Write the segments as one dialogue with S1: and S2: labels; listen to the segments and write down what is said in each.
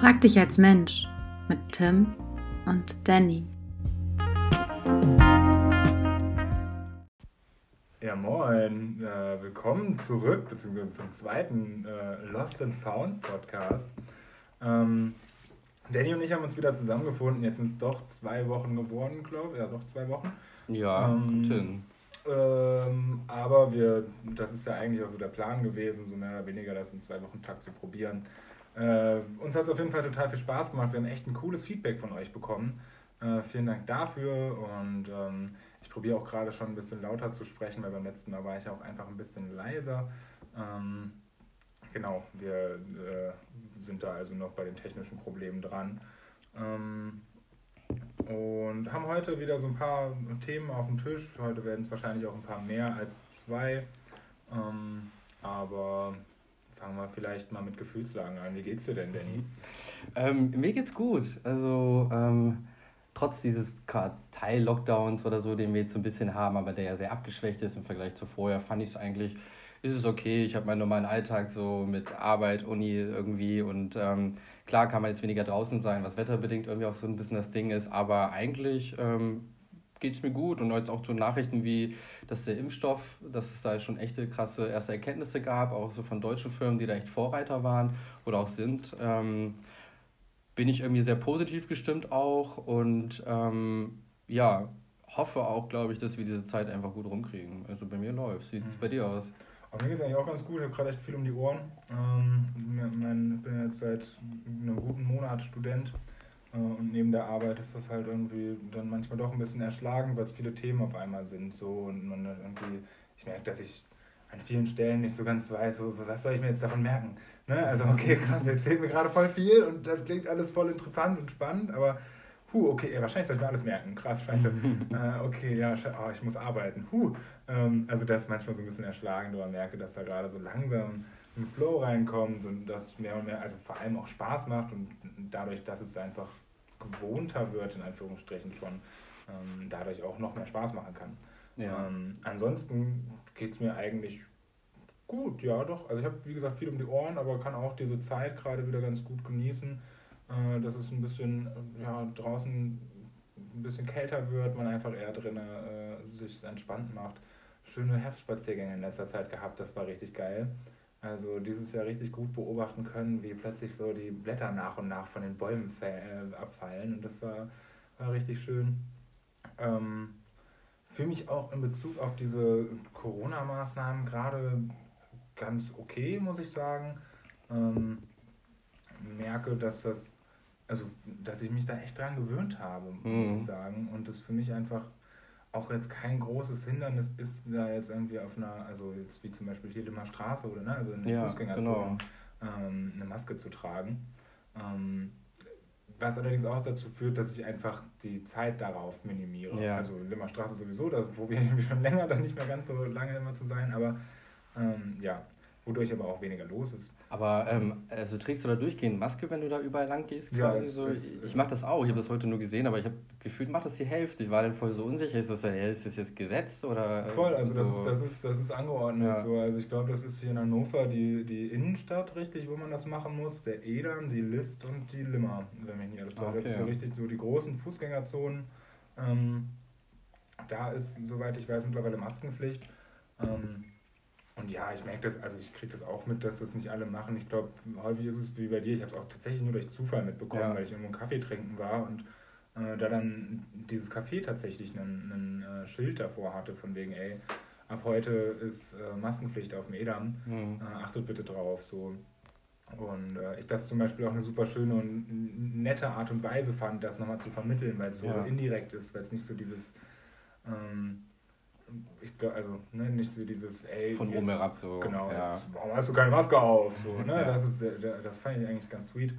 S1: Frag dich als Mensch mit Tim und Danny.
S2: Ja, moin. Äh, willkommen zurück, beziehungsweise zum zweiten äh, Lost and Found Podcast. Ähm, Danny und ich haben uns wieder zusammengefunden. Jetzt sind es doch zwei Wochen geworden, glaube ich. Ja, doch zwei Wochen.
S3: Ja, ähm, gut hin.
S2: Ähm, aber wir, das ist ja eigentlich auch so der Plan gewesen, so mehr oder weniger das in zwei Wochen Tag zu probieren. Äh, uns hat es auf jeden Fall total viel Spaß gemacht. Wir haben echt ein cooles Feedback von euch bekommen. Äh, vielen Dank dafür und ähm, ich probiere auch gerade schon ein bisschen lauter zu sprechen, weil beim letzten Mal war ich auch einfach ein bisschen leiser. Ähm, genau, wir äh, sind da also noch bei den technischen Problemen dran. Ähm, und haben heute wieder so ein paar Themen auf dem Tisch. Heute werden es wahrscheinlich auch ein paar mehr als zwei. Ähm, aber fangen wir vielleicht mal mit Gefühlslagen an. Wie geht's dir denn, Danny?
S3: Ähm, mir geht's gut. Also ähm, trotz dieses Teil-Lockdowns oder so, den wir jetzt so ein bisschen haben, aber der ja sehr abgeschwächt ist im Vergleich zu vorher, fand ich es eigentlich, ist es okay. Ich habe meinen normalen Alltag so mit Arbeit, Uni irgendwie und ähm, klar kann man jetzt weniger draußen sein, was wetterbedingt irgendwie auch so ein bisschen das Ding ist, aber eigentlich ähm, geht mir gut und jetzt auch so Nachrichten wie, dass der Impfstoff, dass es da schon echte krasse erste Erkenntnisse gab, auch so von deutschen Firmen, die da echt Vorreiter waren oder auch sind, ähm, bin ich irgendwie sehr positiv gestimmt auch und ähm, ja, hoffe auch, glaube ich, dass wir diese Zeit einfach gut rumkriegen. Also bei mir läuft Wie sieht es mhm. bei dir aus?
S2: Aber mir geht es eigentlich auch ganz gut. Ich habe gerade echt viel um die Ohren. Ähm, ich bin jetzt seit einem guten Monat Student und neben der Arbeit ist das halt irgendwie dann manchmal doch ein bisschen erschlagend, weil es viele Themen auf einmal sind. So und man irgendwie, ich merke, dass ich an vielen Stellen nicht so ganz weiß, so, was soll ich mir jetzt davon merken. Ne? Also okay, krass, der erzählt mir gerade voll viel und das klingt alles voll interessant und spannend, aber Huh, okay, ja, wahrscheinlich soll ich mir alles merken. Krass, scheiße. äh, okay, ja, oh, ich muss arbeiten. Huh. Ähm, also das ist manchmal so ein bisschen erschlagend, aber merke, dass da gerade so langsam ein Flow reinkommt und das mehr und mehr, also vor allem auch Spaß macht und dadurch, dass es einfach gewohnter wird, in Anführungsstrichen schon, ähm, dadurch auch noch mehr Spaß machen kann. Ja. Ähm, ansonsten geht es mir eigentlich gut, ja doch. Also ich habe, wie gesagt, viel um die Ohren, aber kann auch diese Zeit gerade wieder ganz gut genießen äh, dass es ein bisschen äh, ja, draußen ein bisschen kälter wird, man einfach eher drinnen äh, sich entspannt macht. Schöne Herbstspaziergänge in letzter Zeit gehabt, das war richtig geil. Also dieses Jahr richtig gut beobachten können, wie plötzlich so die Blätter nach und nach von den Bäumen äh, abfallen und das war, war richtig schön. Ähm, für mich auch in Bezug auf diese Corona-Maßnahmen gerade ganz okay, muss ich sagen. Ähm, merke, dass das also dass ich mich da echt dran gewöhnt habe, muss mhm. ich sagen. Und das für mich einfach auch jetzt kein großes Hindernis ist, da jetzt irgendwie auf einer, also jetzt wie zum Beispiel hier Limmer Straße oder ne, also in der ja, Fußgängerzone genau. ähm, eine Maske zu tragen. Ähm, was allerdings auch dazu führt, dass ich einfach die Zeit darauf minimiere. Ja. Also Limmer Straße sowieso, da probiere ich schon länger, dann nicht mehr ganz so lange immer zu sein, aber ähm, ja, wodurch aber auch weniger los ist.
S3: Aber ähm, also trägst du da durchgehend Maske, wenn du da überall lang gehst? Ja, es, so? es, ich mache das auch. Ich habe das heute nur gesehen, aber ich habe gefühlt, macht das die Hälfte. Ich war dann voll so unsicher. Ist das, ist das jetzt Gesetz oder?
S2: Voll, also so? das, ist, das, ist, das ist angeordnet. Ja. So. Also ich glaube, das ist hier in Hannover die, die Innenstadt richtig, wo man das machen muss. Der Edam, die List und die Limmer, wenn mich nicht alles täuscht. Okay. Das ist so richtig so die großen Fußgängerzonen. Ähm, da ist, soweit ich weiß, mittlerweile Maskenpflicht. Ähm, und ja, ich merke das, also ich kriege das auch mit, dass das nicht alle machen. Ich glaube, häufig ist es wie bei dir, ich habe es auch tatsächlich nur durch Zufall mitbekommen, ja. weil ich irgendwo einen Kaffee trinken war und äh, da dann dieses Café tatsächlich ein äh, Schild davor hatte, von wegen, ey, ab heute ist äh, Maskenpflicht auf dem Edam, mhm. Äh, achtet bitte drauf. So. Und äh, ich das zum Beispiel auch eine super schöne und nette Art und Weise fand, das nochmal zu vermitteln, weil es so ja. indirekt ist, weil es nicht so dieses ähm, ich glaube, also ne, nicht so dieses, ey.
S3: Von oben herab so.
S2: Genau, ja. jetzt, warum hast du keine Maske auf? So, ne? Ja. das, ist, das fand ich eigentlich ganz sweet.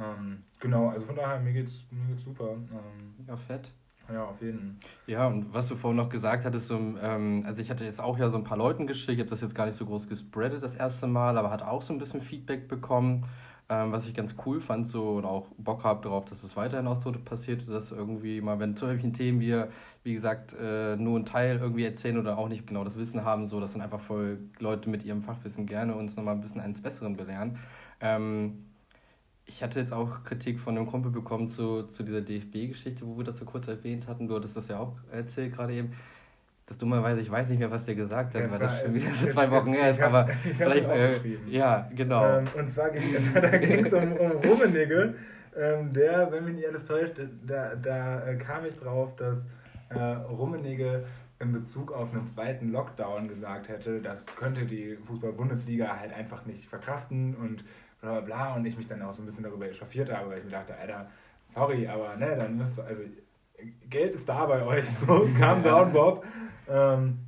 S2: Ähm, genau, also von daher, mir geht's, mir geht's super. Ähm,
S3: ja, fett.
S2: Ja, auf jeden Fall.
S3: Ja, und was du vorhin noch gesagt hattest, so, ähm, also ich hatte jetzt auch ja so ein paar Leuten geschickt, ich habe das jetzt gar nicht so groß gespreadet das erste Mal, aber hat auch so ein bisschen Feedback bekommen ähm, was ich ganz cool fand so und auch Bock habe darauf, dass es weiterhin auch so passiert, dass irgendwie mal, wenn zu solchen Themen wir, wie gesagt, äh, nur einen Teil irgendwie erzählen oder auch nicht genau das Wissen haben, so, dass dann einfach voll Leute mit ihrem Fachwissen gerne uns nochmal ein bisschen eines Besseren belehren. Ähm, ich hatte jetzt auch Kritik von einem Kumpel bekommen zu, zu dieser DFB-Geschichte, wo wir das so kurz erwähnt hatten. Du hattest das ja auch erzählt gerade eben. Das dummerweise, ich weiß nicht mehr, was der gesagt hat, ja, weil das schon wieder so zwei Wochen her ist, aber vielleicht. Äh, ja, genau.
S2: Ähm, und zwar ging es um, um Rummenigge, ähm, der, wenn mich nicht alles täuscht, da, da äh, kam ich drauf, dass äh, Rummenigge in Bezug auf einen zweiten Lockdown gesagt hätte, das könnte die Fußball-Bundesliga halt einfach nicht verkraften und bla bla bla und ich mich dann auch so ein bisschen darüber echauffiert habe, weil ich mir dachte, Alter, sorry, aber ne, dann müsst ihr, also Geld ist da bei euch, so kam down Bob. Ähm,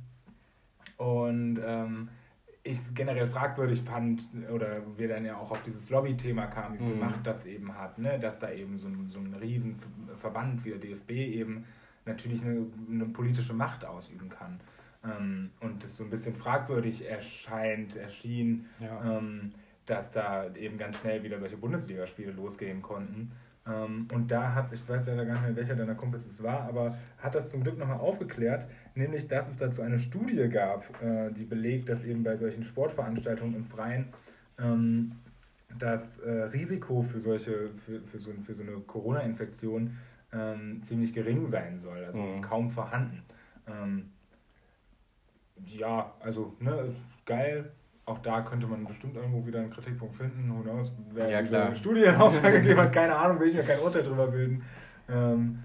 S2: und ähm, ich es generell fragwürdig fand, oder wir dann ja auch auf dieses Lobby-Thema kamen, wie viel mhm. Macht das eben hat, ne? dass da eben so ein, so ein Riesenverband wie der DFB eben natürlich eine, eine politische Macht ausüben kann. Ähm, und es so ein bisschen fragwürdig erscheint, erschien, ja. ähm, dass da eben ganz schnell wieder solche Bundesligaspiele losgehen konnten. Ähm, und da hat, ich weiß leider gar nicht mehr, welcher deiner Kumpels es war, aber hat das zum Glück nochmal aufgeklärt, nämlich dass es dazu eine Studie gab, äh, die belegt, dass eben bei solchen Sportveranstaltungen im Freien ähm, das äh, Risiko für solche, für, für, so, für so eine Corona-Infektion ähm, ziemlich gering sein soll, also mhm. kaum vorhanden. Ähm, ja, also ne, geil. Auch da könnte man bestimmt irgendwo wieder einen Kritikpunkt finden. Who knows, wer ja, klar. eine Studie in Auftrag gegeben hat, keine Ahnung, will ich mir kein Urteil drüber bilden. Ähm,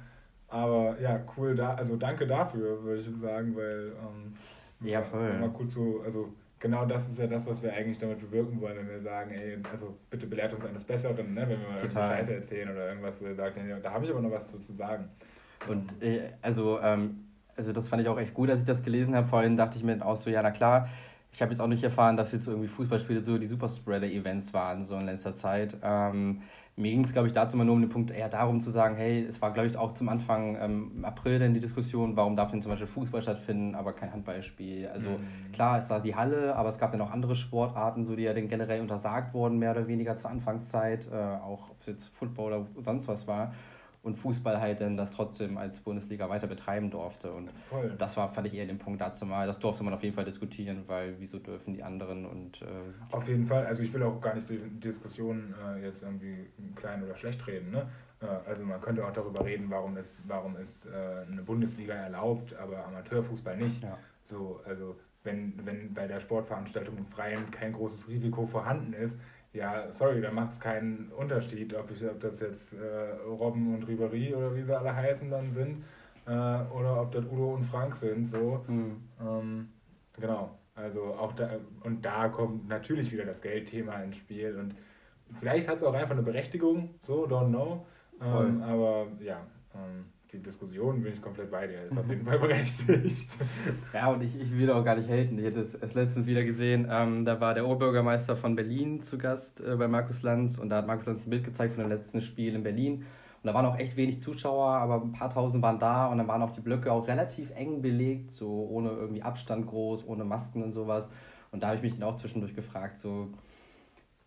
S2: aber ja, cool, da, also danke dafür, würde ich sagen, weil ähm,
S3: ja, voll.
S2: mal cool zu, also genau das ist ja das, was wir eigentlich damit bewirken wollen, wenn wir sagen, ey, also bitte belehrt uns eines Besseren, ne? wenn wir mal Total. Scheiße erzählen oder irgendwas, wo ihr sagt, nee, da habe ich aber noch was zu sagen.
S3: Und äh, also, ähm, also das fand ich auch echt gut, als ich das gelesen habe. Vorhin dachte ich mir auch so, ja, na klar, ich habe jetzt auch nicht erfahren, dass jetzt irgendwie Fußballspiele so die Superspreader-Events waren, so in letzter Zeit. Ähm, mir ging es, glaube ich, dazu mal nur um den Punkt eher darum zu sagen, hey, es war, glaube ich, auch zum Anfang ähm, April dann die Diskussion, warum darf denn zum Beispiel Fußball stattfinden, aber kein Handballspiel. Also mhm. klar, es war die Halle, aber es gab ja noch andere Sportarten, so die ja dann generell untersagt wurden, mehr oder weniger zur Anfangszeit, äh, auch ob es jetzt Football oder sonst was war und Fußball halt dann das trotzdem als Bundesliga weiter betreiben durfte. Und Voll. das war, fand ich eher den Punkt dazu mal. Das durfte man auf jeden Fall diskutieren, weil wieso dürfen die anderen und. Äh,
S2: auf jeden Fall, also ich will auch gar nicht die Diskussion äh, jetzt irgendwie klein oder schlecht reden. Ne? Äh, also man könnte auch darüber reden, warum es, warum es äh, eine Bundesliga erlaubt, aber Amateurfußball nicht. Ja. So, also wenn, wenn bei der Sportveranstaltung im Freien kein großes Risiko vorhanden ist, ja, sorry, da macht es keinen Unterschied, ob, ich, ob das jetzt äh, Robben und Ribery oder wie sie alle heißen dann sind, äh, oder ob das Udo und Frank sind, so. Mhm. Ähm, genau, also auch da, und da kommt natürlich wieder das Geldthema ins Spiel und vielleicht hat es auch einfach eine Berechtigung, so, don't know, ähm, aber ja, ähm, die Diskussion bin ich komplett bei dir. Ist auf jeden Fall berechtigt.
S3: Ja, und ich, ich will auch gar nicht haten. Ich hätte es, es letztens wieder gesehen. Ähm, da war der Oberbürgermeister von Berlin zu Gast äh, bei Markus Lanz und da hat Markus Lanz ein Bild gezeigt von dem letzten Spiel in Berlin. Und da waren auch echt wenig Zuschauer, aber ein paar tausend waren da und dann waren auch die Blöcke auch relativ eng belegt, so ohne irgendwie Abstand groß, ohne Masken und sowas. Und da habe ich mich dann auch zwischendurch gefragt, so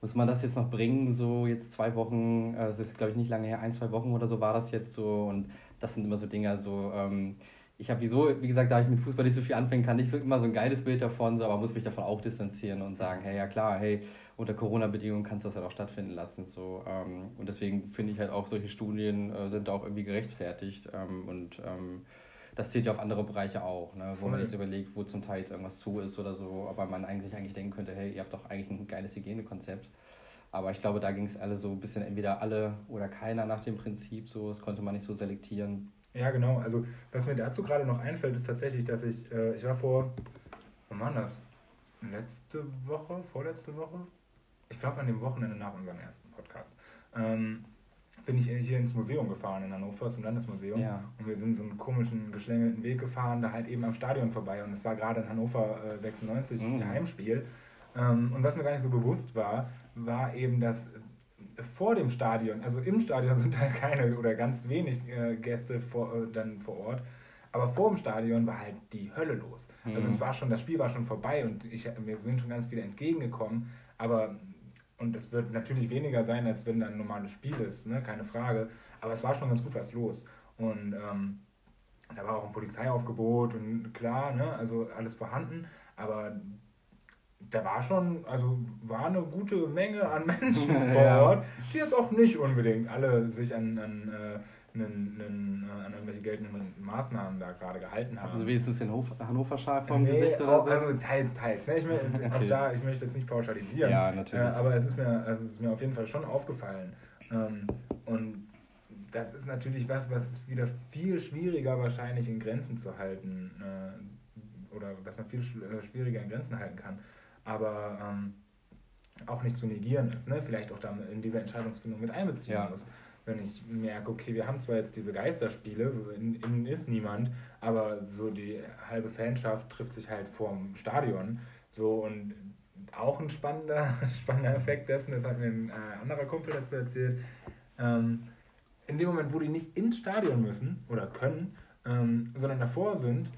S3: muss man das jetzt noch bringen, so jetzt zwei Wochen, äh, es ist glaube ich nicht lange her, ein, zwei Wochen oder so war das jetzt so und das sind immer so Dinge, also ähm, ich habe wieso, wie gesagt, da ich mit Fußball nicht so viel anfangen kann, nicht so immer so ein geiles Bild davon, so, aber muss mich davon auch distanzieren und sagen, hey, ja klar, hey, unter Corona-Bedingungen kannst du das halt auch stattfinden lassen. So, ähm, und deswegen finde ich halt auch, solche Studien äh, sind auch irgendwie gerechtfertigt. Ähm, und ähm, das zählt ja auf andere Bereiche auch, ne? wo man jetzt überlegt, wo zum Teil jetzt irgendwas zu ist oder so, aber man eigentlich eigentlich denken könnte, hey, ihr habt doch eigentlich ein geiles Hygienekonzept. Aber ich glaube, da ging es alle so ein bisschen entweder alle oder keiner nach dem Prinzip, so, das konnte man nicht so selektieren.
S2: Ja, genau. Also, was mir dazu gerade noch einfällt, ist tatsächlich, dass ich, äh, ich war vor, wann war das? Letzte Woche, vorletzte Woche? Ich glaube, an dem Wochenende nach unserem ersten Podcast. Ähm, bin ich hier ins Museum gefahren in Hannover, zum Landesmuseum. Ja. Und wir sind so einen komischen, geschlängelten Weg gefahren, da halt eben am Stadion vorbei. Und es war gerade in Hannover äh, 96 mhm. Heimspiel. Ähm, und was mir gar nicht so bewusst war, war eben, dass vor dem Stadion, also im Stadion sind halt keine oder ganz wenig äh, Gäste vor, äh, dann vor Ort, aber vor dem Stadion war halt die Hölle los. Also mhm. Also es war schon, das Spiel war schon vorbei und ich, wir sind schon ganz viele entgegengekommen, aber und es wird natürlich weniger sein, als wenn da ein normales Spiel ist, ne? keine Frage. Aber es war schon ganz gut was los. Und ähm, da war auch ein Polizeiaufgebot und klar, ne? also alles vorhanden. Aber da war schon, also war eine gute Menge an Menschen vor. Ort, die jetzt auch nicht unbedingt alle sich an, an, äh, einen, einen, äh, an irgendwelche geltenden Maßnahmen da gerade gehalten haben.
S3: Also wenigstens den Hof Hannover Schal vom
S2: Nee,
S3: Gesicht oder
S2: auch,
S3: so.
S2: Also teils, teils. Ne? Ich, mein, auch
S3: Okay.
S2: da, ich möchte jetzt nicht pauschalisieren.
S3: Ja, natürlich.
S2: Äh, aber es ist, mir, also es ist mir auf jeden Fall schon aufgefallen. Ähm, und das ist natürlich was, was es wieder viel schwieriger wahrscheinlich in Grenzen zu halten. Äh, oder was man viel sch- äh, schwieriger in Grenzen halten kann. Aber ähm, auch nicht zu negieren ist. Ne? Vielleicht auch da in diese Entscheidungsfindung mit einbeziehen
S3: Ja.
S2: muss. Wenn ich merke, okay, wir haben zwar jetzt diese Geisterspiele, in, innen ist niemand, aber so die halbe Fanschaft trifft sich halt vorm Stadion. So und auch ein spannender, spannender Effekt dessen, das hat mir ein äh, anderer Kumpel dazu erzählt. Ähm, in dem Moment, wo die nicht ins Stadion müssen oder können, ähm, sondern davor sind,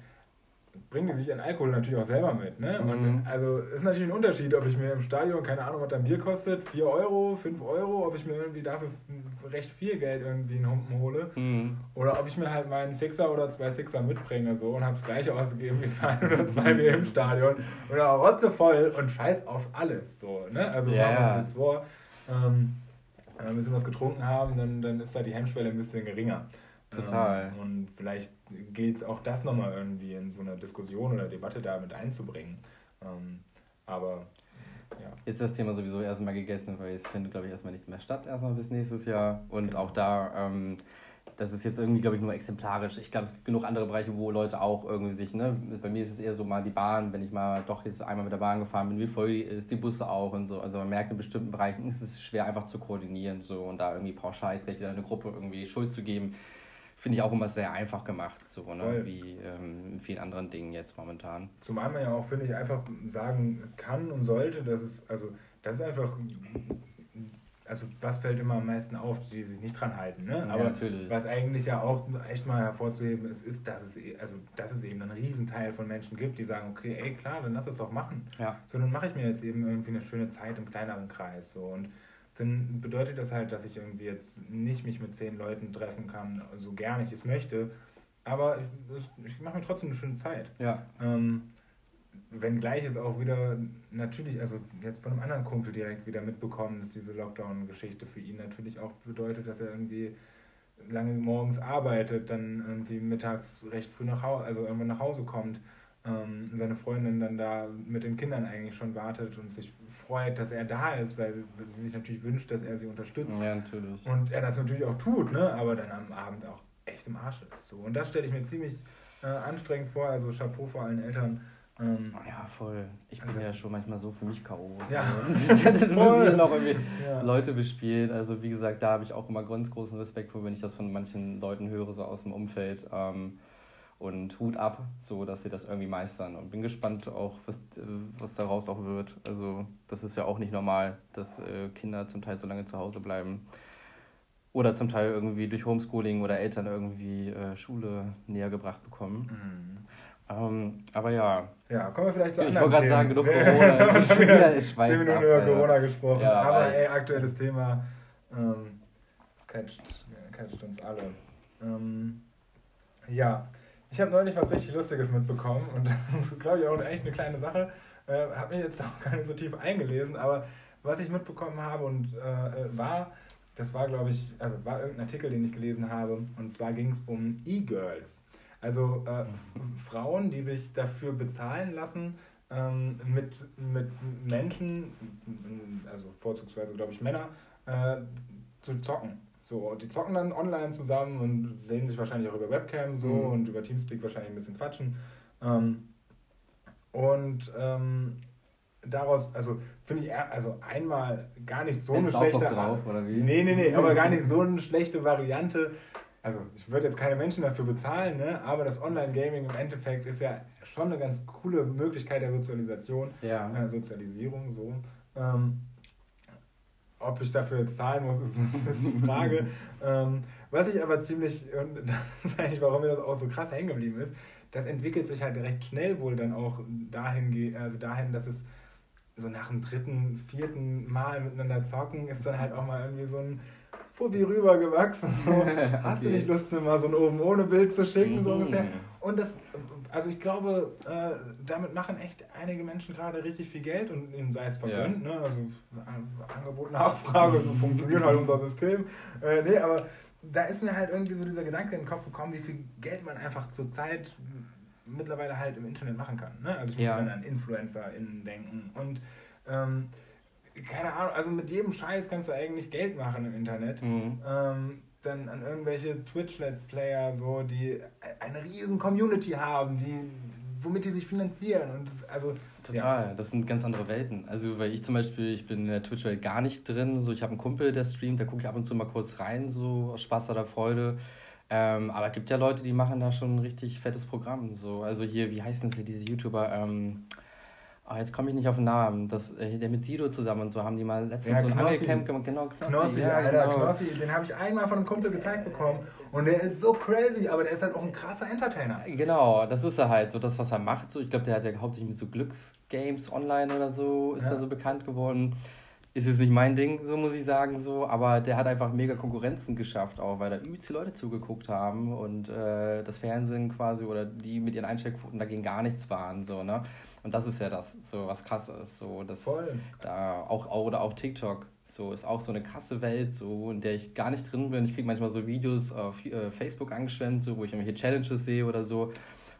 S2: bringen die sich ihren Alkohol natürlich auch selber mit. Ne?
S3: Mhm.
S2: Und also ist natürlich ein Unterschied, ob ich mir im Stadion, keine Ahnung, was ein Bier kostet, 4 Euro, 5 Euro, ob ich mir irgendwie dafür recht viel Geld irgendwie einen Humpen hole.
S3: Mhm.
S2: Oder ob ich mir halt meinen Sixer oder zwei Sixer mitbringe so und habe das gleiche ausgegeben wie ein oder zwei Bier im Stadion. Oder rotzevoll und scheiß auf alles. So, ne? Also
S3: Ja,
S2: machen wir uns jetzt vor. Ähm, wenn wir ein bisschen was getrunken haben, dann, dann ist da die Hemmschwelle ein bisschen geringer.
S3: Total.
S2: Ähm, und vielleicht gilt es auch das nochmal irgendwie in so eine Diskussion oder Debatte da mit einzubringen. Ähm, aber ja.
S3: Jetzt ist das Thema sowieso erstmal gegessen, weil es findet, glaube ich, erstmal nicht mehr statt, erstmal bis nächstes Jahr. Und auch da, ähm, das ist jetzt irgendwie, glaube ich, nur exemplarisch. Ich glaube, es gibt genug andere Bereiche, wo Leute auch irgendwie sich, ne, bei mir ist es eher so mal die Bahn, wenn ich mal doch jetzt einmal mit der Bahn gefahren bin, wie voll die ist, die Busse auch und so. Also man merkt in bestimmten Bereichen ist es schwer einfach zu koordinieren so und da irgendwie pauschal jetzt gleich wieder eine Gruppe irgendwie Schuld zu geben, finde ich auch immer sehr einfach gemacht, so, ne,
S2: Voll.
S3: wie ähm, in vielen anderen Dingen jetzt momentan.
S2: Zumal man ja auch, finde ich, einfach sagen kann und sollte, dass es, also, das ist einfach, also, was fällt immer am meisten auf, die sich nicht dran halten, ne?
S3: Ja,
S2: Aber
S3: natürlich.
S2: was eigentlich ja auch echt mal hervorzuheben ist, ist, dass es, e- also, dass es eben einen Riesenteil von Menschen gibt, die sagen, okay, ey, klar, dann lass es doch machen.
S3: Ja.
S2: So, dann mache ich mir jetzt eben irgendwie eine schöne Zeit im kleineren Kreis, so, und dann bedeutet das halt, dass ich irgendwie jetzt nicht mich mit zehn Leuten treffen kann, so gern ich es möchte, aber ich, ich mache mir trotzdem eine schöne Zeit.
S3: Ja.
S2: Ähm, wenngleich es auch wieder natürlich, also jetzt von einem anderen Kumpel direkt wieder mitbekommen, dass diese Lockdown-Geschichte für ihn natürlich auch bedeutet, dass er irgendwie lange morgens arbeitet, dann irgendwie mittags recht früh nach Hause, also irgendwann nach Hause kommt, ähm, seine Freundin dann da mit den Kindern eigentlich schon wartet und sich freut, dass er da ist, weil sie sich natürlich wünscht, dass er sie unterstützt.
S3: Ja, natürlich.
S2: Und er das natürlich auch tut, ne? aber dann am Abend auch echt im Arsch ist. So. Und das stelle ich mir ziemlich äh, anstrengend vor, also Chapeau vor allen Eltern. Ähm,
S3: Ja, voll. Ich bin ja schon manchmal so für mich K.O.
S2: Ja.
S3: Dann
S2: Voll.
S3: müssen noch irgendwie
S2: Ja.
S3: Leute bespielen. Also wie gesagt, da habe ich auch immer ganz großen Respekt vor, wenn ich das von manchen Leuten höre, so aus dem Umfeld. Ähm, und Hut ab, so dass sie das irgendwie meistern. Und bin gespannt auch, was, was daraus auch wird. Also das ist ja auch nicht normal, dass äh, Kinder zum Teil so lange zu Hause bleiben. Oder zum Teil irgendwie durch Homeschooling oder Eltern irgendwie äh, Schule näher gebracht bekommen.
S2: Mhm.
S3: Ähm, aber ja,
S2: Ja, kommen wir vielleicht zu
S3: Ich
S2: anderen
S3: wollte gerade sagen, genug Corona. Ich
S2: wieder
S3: ich schweife
S2: zehn Minuten
S3: ab,
S2: über
S3: Alter.
S2: Corona gesprochen.
S3: Ja,
S2: aber ey, aktuelles Thema. Ähm, das catcht, catcht uns alle. Ähm, ja, ich habe neulich was richtig Lustiges mitbekommen und das ist, glaube ich, auch echt eine kleine Sache. Äh, habe mich jetzt auch gar nicht so tief eingelesen, aber was ich mitbekommen habe und äh, war, das war, glaube ich, also war irgendein Artikel, den ich gelesen habe, und zwar ging es um E-Girls. Also äh, Frauen, die sich dafür bezahlen lassen, ähm, mit, mit Menschen, also vorzugsweise, glaube ich, Männer, äh, zu zocken. So, die zocken dann online zusammen und sehen sich wahrscheinlich auch über Webcam so
S3: Mhm.
S2: und über Teamspeak wahrscheinlich ein bisschen quatschen. Ähm, und ähm, daraus, also finde ich, also einmal gar nicht so eine
S3: Hättest Bock
S2: schlechte
S3: drauf, oder wie?
S2: Nee, nee, nee, aber gar nicht so eine schlechte Variante. Also ich würde jetzt keine Menschen dafür bezahlen, ne? aber das Online-Gaming im Endeffekt ist ja schon eine ganz coole Möglichkeit der Sozialisation,
S3: Ja.
S2: äh, Sozialisierung, so. Ähm, ob ich dafür jetzt zahlen muss, ist, die Frage. ähm, was ich aber ziemlich, und das ist eigentlich, warum mir das auch so krass hängen geblieben ist, das entwickelt sich halt recht schnell wohl dann auch dahin, also dahin, dass es so nach dem dritten, vierten Mal miteinander zocken, ist dann halt auch mal irgendwie so ein Fuffi rübergewachsen. So, hast du
S3: Okay.
S2: nicht Lust, mir mal so ein oben ohne Bild zu schicken, so
S3: Mhm.
S2: ungefähr? Und das, Also ich glaube, äh, damit machen echt einige Menschen gerade richtig viel Geld und ihnen sei es vergönnt. Ja. Ne? Also äh, Angebot, Nachfrage, so funktioniert halt unser System. Äh, nee, aber da ist mir halt irgendwie so dieser Gedanke in den Kopf gekommen, wie viel Geld man einfach zur Zeit mittlerweile halt im Internet machen kann. Ne? Also ich muss ja. dann an InfluencerInnen denken und ähm, keine Ahnung, also mit jedem Scheiß kannst du eigentlich Geld machen im Internet. Mhm. Ähm, dann an irgendwelche Twitch-Let's Player, so, die eine riesen Community haben, die, womit die sich finanzieren. Und das, also,
S3: Total, ja. das sind ganz andere Welten. Also, weil ich zum Beispiel, ich bin in der Twitch-Welt gar nicht drin. So, ich habe einen Kumpel, der streamt, da gucke ich ab und zu mal kurz rein, so aus Spaß oder Freude. Ähm, aber es gibt ja Leute, die machen da schon ein richtig fettes Programm. So. Also hier, wie heißen sie, diese YouTuber? Ähm, Oh, jetzt komme ich nicht auf den Namen. Das, äh, der mit Sido zusammen und so haben die mal letztens ja, so ein Angelcamp gemacht. Genau,
S2: Knossi. Knossi, ja, Alter, genau. Knossi, den habe ich einmal von einem Kumpel gezeigt bekommen. Und der ist so crazy, aber der ist halt auch ein krasser Entertainer.
S3: Genau, das ist er halt, so das, was er macht. So, ich glaube, der hat ja hauptsächlich mit so Glücksgames online oder so, ist ja. er so bekannt geworden. Ist jetzt nicht mein Ding, so muss ich sagen, so, aber der hat einfach mega Konkurrenzen geschafft, auch weil da übelst Leute zugeguckt haben und äh, das Fernsehen quasi oder die mit ihren Einstellquoten dagegen gar nichts waren, so, ne? Und das ist ja das, so was krass ist. So, dass Voll. Da auch, oder auch TikTok. So ist auch so eine krasse Welt, so in der ich gar nicht drin bin. Ich kriege manchmal so Videos auf äh, Facebook angeschwemmt, so, wo ich irgendwelche Challenges sehe oder so.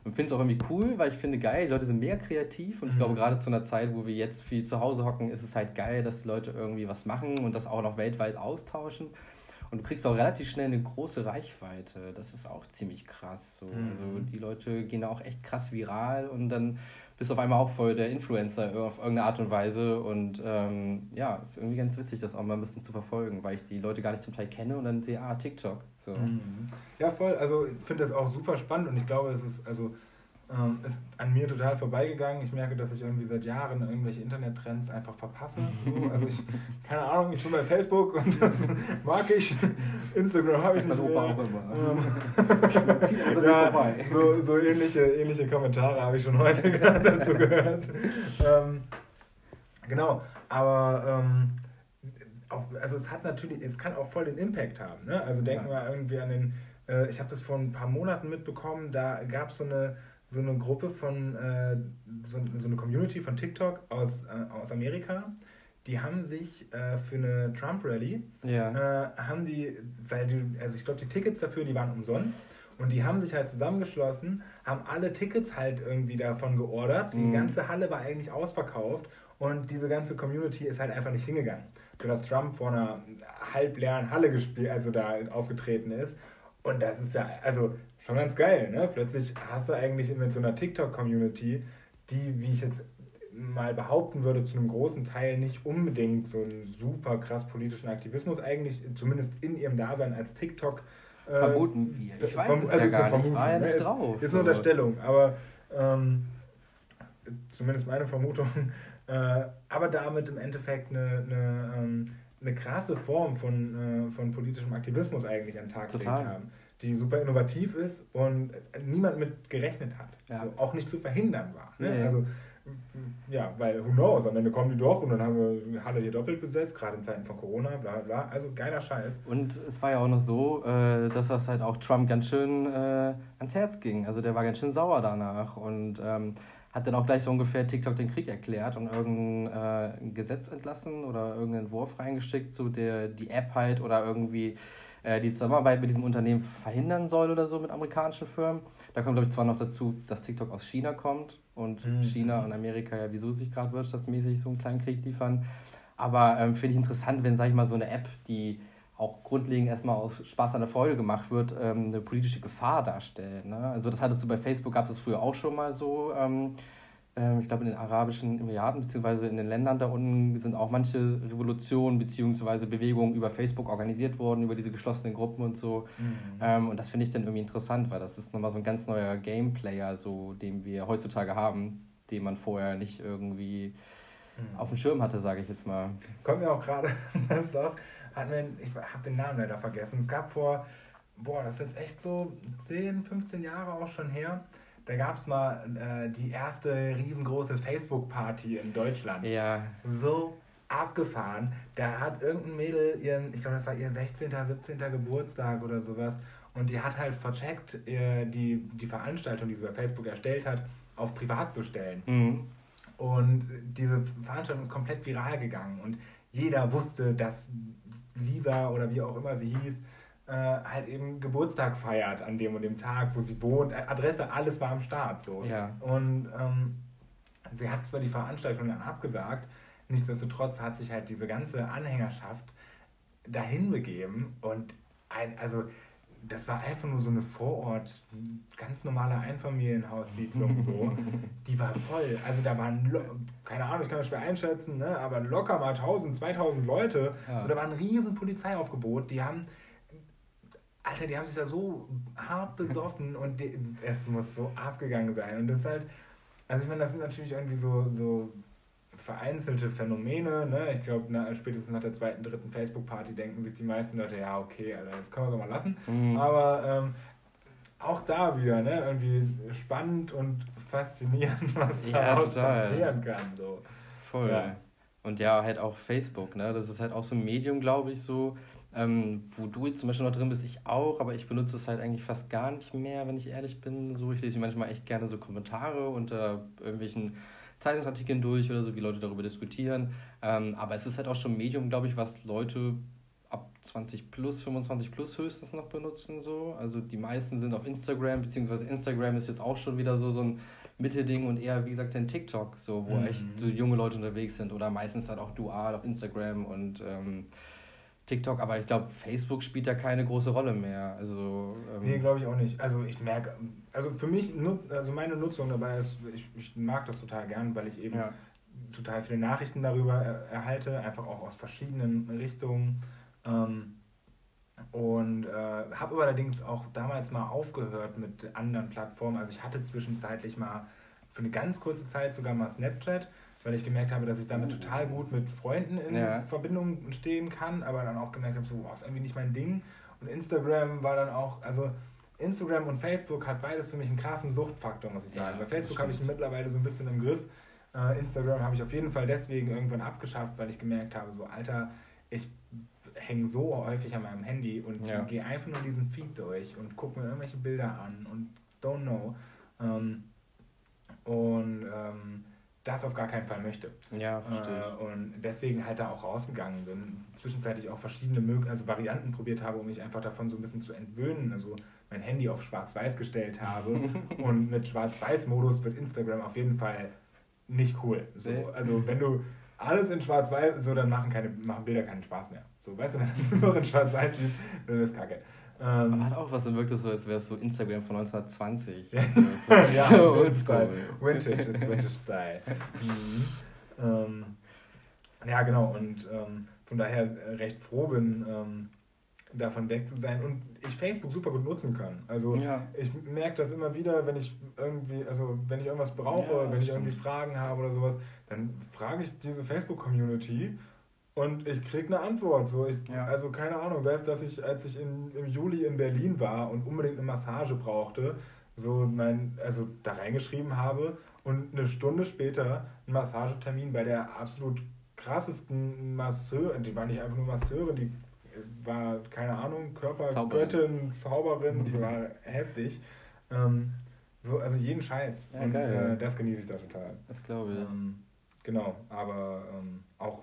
S3: Und finde es auch irgendwie cool, weil ich finde geil, die Leute sind mehr kreativ und ich glaube, mhm. gerade zu einer Zeit, wo wir jetzt viel zu Hause hocken, ist es halt geil, dass die Leute irgendwie was machen und das auch noch weltweit austauschen. Und du kriegst auch relativ schnell eine große Reichweite. Das ist auch ziemlich krass. So. Mhm. Also die Leute gehen auch echt krass viral und dann bist auf einmal auch voll der Influencer auf irgendeine Art und Weise. Und ähm, ja, ist irgendwie ganz witzig, das auch mal ein bisschen zu verfolgen, weil ich die Leute gar nicht zum Teil kenne und dann sehe, ah, TikTok. So.
S2: Mhm. Ja, voll. Also ich finde das auch super spannend und ich glaube, es ist, also ähm, ist an mir total vorbeigegangen. Ich merke, dass ich irgendwie seit Jahren irgendwelche Internettrends einfach verpasse. So, also ich, keine Ahnung, ich bin bei Facebook und das mag ich. Instagram habe ich nicht mehr. Ähm, ja, so, so ähnliche, ähnliche Kommentare habe ich schon häufiger dazu gehört. Ähm, genau, aber ähm, auch, also es hat natürlich, es kann auch voll den Impact haben. Ne? Also denken wir irgendwie an den, äh, ich habe das vor ein paar Monaten mitbekommen, da gab es so eine so eine Gruppe von, äh, so, so, eine Community von TikTok aus, äh, aus Amerika, die haben sich äh, für eine Trump-Rally, ja. Äh, haben die, weil die, also ich glaube, die Tickets dafür, die waren umsonst. Und die haben sich halt zusammengeschlossen, haben alle Tickets halt irgendwie davon geordert. Mhm. Die ganze Halle war eigentlich ausverkauft und diese ganze Community ist halt einfach nicht hingegangen. Sodass Trump vor einer halbleeren Halle gespielt, also da aufgetreten ist. Und das ist ja, also schon ganz geil, ne? Plötzlich hast du eigentlich mit so einer TikTok-Community, die, wie ich jetzt mal behaupten würde, zu einem großen Teil nicht unbedingt so einen super krass politischen Aktivismus eigentlich, zumindest in ihrem Dasein als TikTok.
S3: Äh, Vermuten wir. Ich weiß es also ja gar nicht. Ich war ja nicht
S2: ne?
S3: drauf.
S2: Ist, ist eine Unterstellung, aber ähm, zumindest meine Vermutung. Äh, aber damit im Endeffekt eine, eine, ähm, eine krasse Form von, äh, von politischem Aktivismus eigentlich an den Tag gelegt haben die super innovativ ist und niemand mit gerechnet hat. Ja. Also auch nicht zu verhindern war. Ne? Ja, also ja, weil who knows, am Ende kommen die doch und dann haben wir Halle hier doppelt besetzt, gerade in Zeiten von Corona, bla bla. Also geiler Scheiß.
S3: Und es war ja auch noch so, äh, dass das halt auch Trump ganz schön äh, ans Herz ging. Also der war ganz schön sauer danach und ähm, hat dann auch gleich so ungefähr TikTok den Krieg erklärt und irgendein äh, Gesetz entlassen oder irgendeinen Entwurf reingeschickt, so der die App halt oder irgendwie die Zusammenarbeit mit diesem Unternehmen verhindern soll oder so mit amerikanischen Firmen. Da kommt, glaube ich, zwar noch dazu, dass TikTok aus China kommt und mhm. China und Amerika ja wieso sich gerade wirtschaftsmäßig so einen kleinen Krieg liefern. Aber ähm, finde ich interessant, wenn, sage ich mal, so eine App, die auch grundlegend erstmal aus Spaß an der Freude gemacht wird, ähm, eine politische Gefahr darstellt. Ne? Also das hattest du bei Facebook, gab es früher auch schon mal so. Ähm, ähm, ich glaube, in den Arabischen Emiraten beziehungsweise in den Ländern da unten sind auch manche Revolutionen beziehungsweise Bewegungen über Facebook organisiert worden, über diese geschlossenen Gruppen und so. Mhm. Ähm, und das finde ich dann irgendwie interessant, weil das ist nochmal so ein ganz neuer Gameplayer, so, den wir heutzutage haben, den man vorher nicht irgendwie mhm. auf dem Schirm hatte, sage ich jetzt mal.
S2: Kommt mir auch gerade, ich habe den Namen leider vergessen. Es gab vor, boah, das ist jetzt echt so 10, 15 Jahre auch schon her da gab es mal äh, die erste riesengroße Facebook-Party in Deutschland. Ja. So abgefahren. Da hat irgendein Mädel ihren, ich glaube, das war ihr 16., 17. Geburtstag oder sowas. Und die hat halt vercheckt, äh, die, die Veranstaltung, die sie bei Facebook erstellt hat, auf privat zu stellen.
S3: Mhm.
S2: Und diese Veranstaltung ist komplett viral gegangen. Und jeder wusste, dass Lisa oder wie auch immer sie hieß, äh, halt eben Geburtstag feiert an dem und dem Tag, wo sie wohnt. Adresse, alles war am Start. So.
S3: Ja.
S2: Und ähm, sie hat zwar die Veranstaltung dann abgesagt, nichtsdestotrotz hat sich halt diese ganze Anhängerschaft dahin begeben und ein, also das war einfach nur so eine Vorort, ganz normale Einfamilienhaussiedlung so. Die war voll. Also da waren, keine Ahnung, ich kann das schwer einschätzen, ne, aber locker mal 1000, 2000 Leute.
S3: Ja.
S2: So, da war ein riesen Polizeiaufgebot. Die haben, Alter, die haben sich da so hart besoffen und die, es muss so abgegangen sein. Und das ist halt, also ich meine, das sind natürlich irgendwie so, so vereinzelte Phänomene. Ne? Ich glaube, spätestens nach der zweiten, dritten Facebook-Party denken sich die meisten Leute, ja, okay, Alter, das kann man so mal lassen.
S3: Mhm.
S2: Aber ähm, auch da wieder, ne? irgendwie spannend und faszinierend, was
S3: Ja,
S2: daraus
S3: total.
S2: passieren kann. So.
S3: Voll.
S2: Ja.
S3: Und ja, halt auch Facebook, ne? Das ist halt auch so ein Medium, glaube ich, so, ähm, wo du jetzt zum Beispiel noch drin bist, ich auch, aber ich benutze es halt eigentlich fast gar nicht mehr, wenn ich ehrlich bin. So, ich lese manchmal echt gerne so Kommentare unter irgendwelchen Zeitungsartikeln durch oder so, wie Leute darüber diskutieren. Ähm, aber es ist halt auch schon ein Medium, glaube ich, was Leute ab 20 plus, 25 plus höchstens noch benutzen. So. Also die meisten sind auf Instagram, beziehungsweise Instagram ist jetzt auch schon wieder so, so ein Mittelding und eher, wie gesagt, ein TikTok, so, wo
S2: Mhm.
S3: echt so junge Leute unterwegs sind oder meistens dann auch dual auf Instagram und ähm, TikTok, aber ich glaube, Facebook spielt da keine große Rolle mehr. Also, ähm,
S2: Nee, glaube ich auch nicht. Also ich merke, also für mich, also meine Nutzung dabei ist, ich, ich mag das total gern, weil ich eben
S3: ja.
S2: total viele Nachrichten darüber er, erhalte, einfach auch aus verschiedenen Richtungen. Ähm, und äh, habe aber allerdings auch damals mal aufgehört mit anderen Plattformen. Also ich hatte zwischenzeitlich mal für eine ganz kurze Zeit sogar mal Snapchat, weil ich gemerkt habe, dass ich damit total gut mit Freunden in
S3: Ja.
S2: Verbindung stehen kann, aber dann auch gemerkt habe, so, boah, ist irgendwie nicht mein Ding. Und Instagram war dann auch, also Instagram und Facebook hat beides für mich einen krassen Suchtfaktor, muss ich
S3: Ja,
S2: sagen. Bei
S3: das
S2: Facebook habe ich mittlerweile so ein bisschen im Griff. Äh, Instagram habe ich auf jeden Fall deswegen irgendwann abgeschafft, weil ich gemerkt habe, so Alter, ich hänge so häufig an meinem Handy und
S3: Ja.
S2: gehe einfach nur diesen Feed durch und gucke mir irgendwelche Bilder an und don't know. Ähm, und ähm, das auf gar keinen Fall möchte.
S3: ja, verstehe.
S2: Äh, und deswegen halt da auch rausgegangen bin. Zwischenzeitlich auch verschiedene Mög also Varianten probiert habe, um mich einfach davon so ein bisschen zu entwöhnen. Also mein Handy auf Schwarz-Weiß gestellt habe. und mit Schwarz-Weiß-Modus wird Instagram auf jeden Fall nicht cool. So, also wenn du alles in Schwarz-Weiß, so dann machen, keine, machen Bilder keinen Spaß mehr. So, weißt du, wenn du nur in Schwarz-Weiß siehst, dann ist kacke.
S3: Aber
S2: Ähm,
S3: hat auch was, dann wirkt es so, als wäre es so Instagram von 1920.
S2: Ja.
S3: So, so,
S2: ja,
S3: so
S2: jeden
S3: oldschool.
S2: Vintage ist Vintage Style. Mhm. Ähm, ja, genau. Und ähm, von daher äh, recht froh bin, ähm, davon weg zu sein und ich Facebook super gut nutzen kann. Also
S3: Ja.
S2: ich merke das immer wieder, wenn ich irgendwie, also wenn ich irgendwas brauche,
S3: Ja,
S2: wenn ich
S3: stimmt.
S2: irgendwie Fragen habe oder sowas, dann frage ich diese Facebook-Community und ich kriege eine Antwort. So, ich,
S3: Ja.
S2: Also keine Ahnung, sei es, dass ich, als ich in, im Juli in Berlin war und unbedingt eine Massage brauchte, so mein, also da reingeschrieben habe und eine Stunde später einen Massagetermin bei der absolut krassesten Masseur, die war nicht einfach nur Masseurin, die war, keine Ahnung, Körpergöttin, Zauberin, die war heftig. Ähm, so, also jeden Scheiß.
S3: Ja,
S2: und
S3: geil.
S2: äh, das genieße ich da total.
S3: Das glaube ich.
S2: Ähm, genau, aber ähm, auch,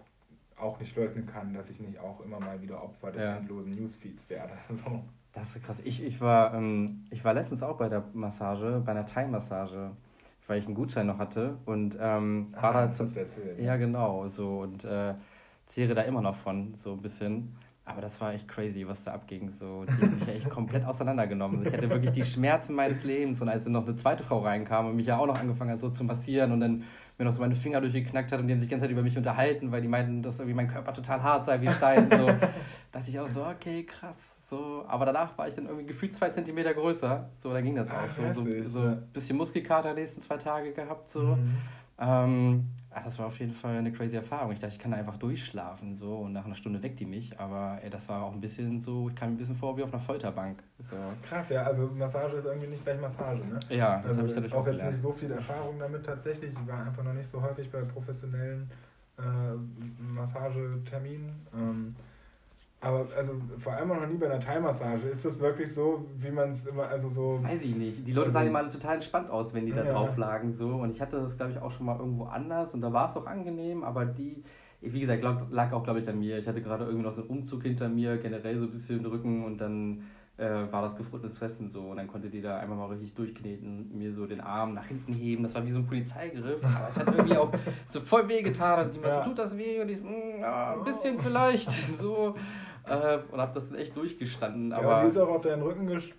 S2: auch nicht leugnen kann, dass ich nicht auch immer mal wieder Opfer des
S3: Ja.
S2: endlosen Newsfeeds werde. So.
S3: Das ist krass. Ich, ich, war, ähm, ich war letztens auch bei der Massage, bei einer Thai-Massage, weil ich einen Gutschein noch hatte und ähm, war da zum. Ja, genau, so und äh, zehre da immer noch von, so ein bisschen. Aber das war echt crazy, was da abging. So, die hat mich ja echt komplett auseinandergenommen. Ich hatte wirklich die Schmerzen meines Lebens. Und als dann noch eine zweite Frau reinkam und mich ja auch noch angefangen hat, so zu massieren und dann mir noch so meine Finger durchgeknackt hat und die haben sich die ganze Zeit über mich unterhalten, weil die meinten, dass irgendwie mein Körper total hart sei wie Stein. So, dachte ich auch so, okay, krass. So, aber danach war ich dann irgendwie gefühlt zwei Zentimeter größer. So, da ging das auch. So, so, so ein bisschen Muskelkater die nächsten zwei Tage gehabt. So.
S2: Mhm.
S3: Ähm, ah, das war auf jeden Fall eine crazy Erfahrung. Ich dachte, ich kann da einfach durchschlafen so und nach einer Stunde weckt die mich, aber ey, das war auch ein bisschen so, ich kam mir ein bisschen vor wie auf einer Folterbank. So.
S2: Krass, ja, also Massage ist irgendwie nicht gleich Massage, ne?
S3: Ja, das
S2: also
S3: habe ich dadurch
S2: auch
S3: auch
S2: jetzt nicht so viel Erfahrung damit tatsächlich. Ich war einfach noch nicht so häufig bei professionellen äh, Massageterminen. Ähm, Aber also vor allem noch nie bei einer Thai-Massage. Ist das wirklich so, wie man es immer, also so.
S3: Weiß ich nicht. Die Leute
S2: Also-
S3: sahen immer total entspannt aus, wenn die da
S2: Ja.
S3: drauf lagen. So. Und ich hatte das, glaube ich, auch schon mal irgendwo anders und da war es auch angenehm, aber die, wie gesagt, glaub, lag auch, glaube ich, an mir. Ich hatte gerade irgendwie noch so einen Umzug hinter mir, generell so ein bisschen Rücken und dann äh, war das gefrorenes Fressen so. Und dann konnte die da einfach mal richtig durchkneten, mir so den Arm nach hinten heben. Das war wie so ein Polizeigriff, aber es hat irgendwie auch so voll weh getan. Und die
S2: ja.
S3: tut das weh? Und ich, "Mm, ja, ein bisschen vielleicht. So. Äh, und habe das dann echt durchgestanden.
S2: ja,
S3: Aber
S2: die ist auch auf deinen Rücken gesprochen.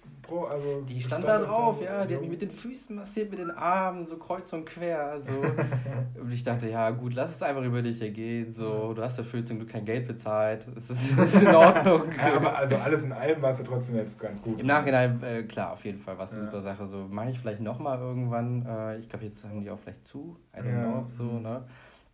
S2: Also
S3: die stand da
S2: auf
S3: drauf, ja, die hat mich mit den Füßen massiert, mit den Armen, so kreuz und quer, so. und ich dachte, ja gut, lass es einfach über dich ergehen, so. Du hast dafür zum Glück kein Geld bezahlt, es ist, es ist in Ordnung.
S2: Ja, aber also alles in allem warst du trotzdem jetzt ganz gut.
S3: Im Nachhinein, äh, klar, auf jeden Fall, was eine
S2: Ja.
S3: super Sache, so. Mache ich vielleicht nochmal irgendwann, äh, ich glaube, jetzt haben die auch vielleicht zu, I don't
S2: Ja.
S3: know, so, ne.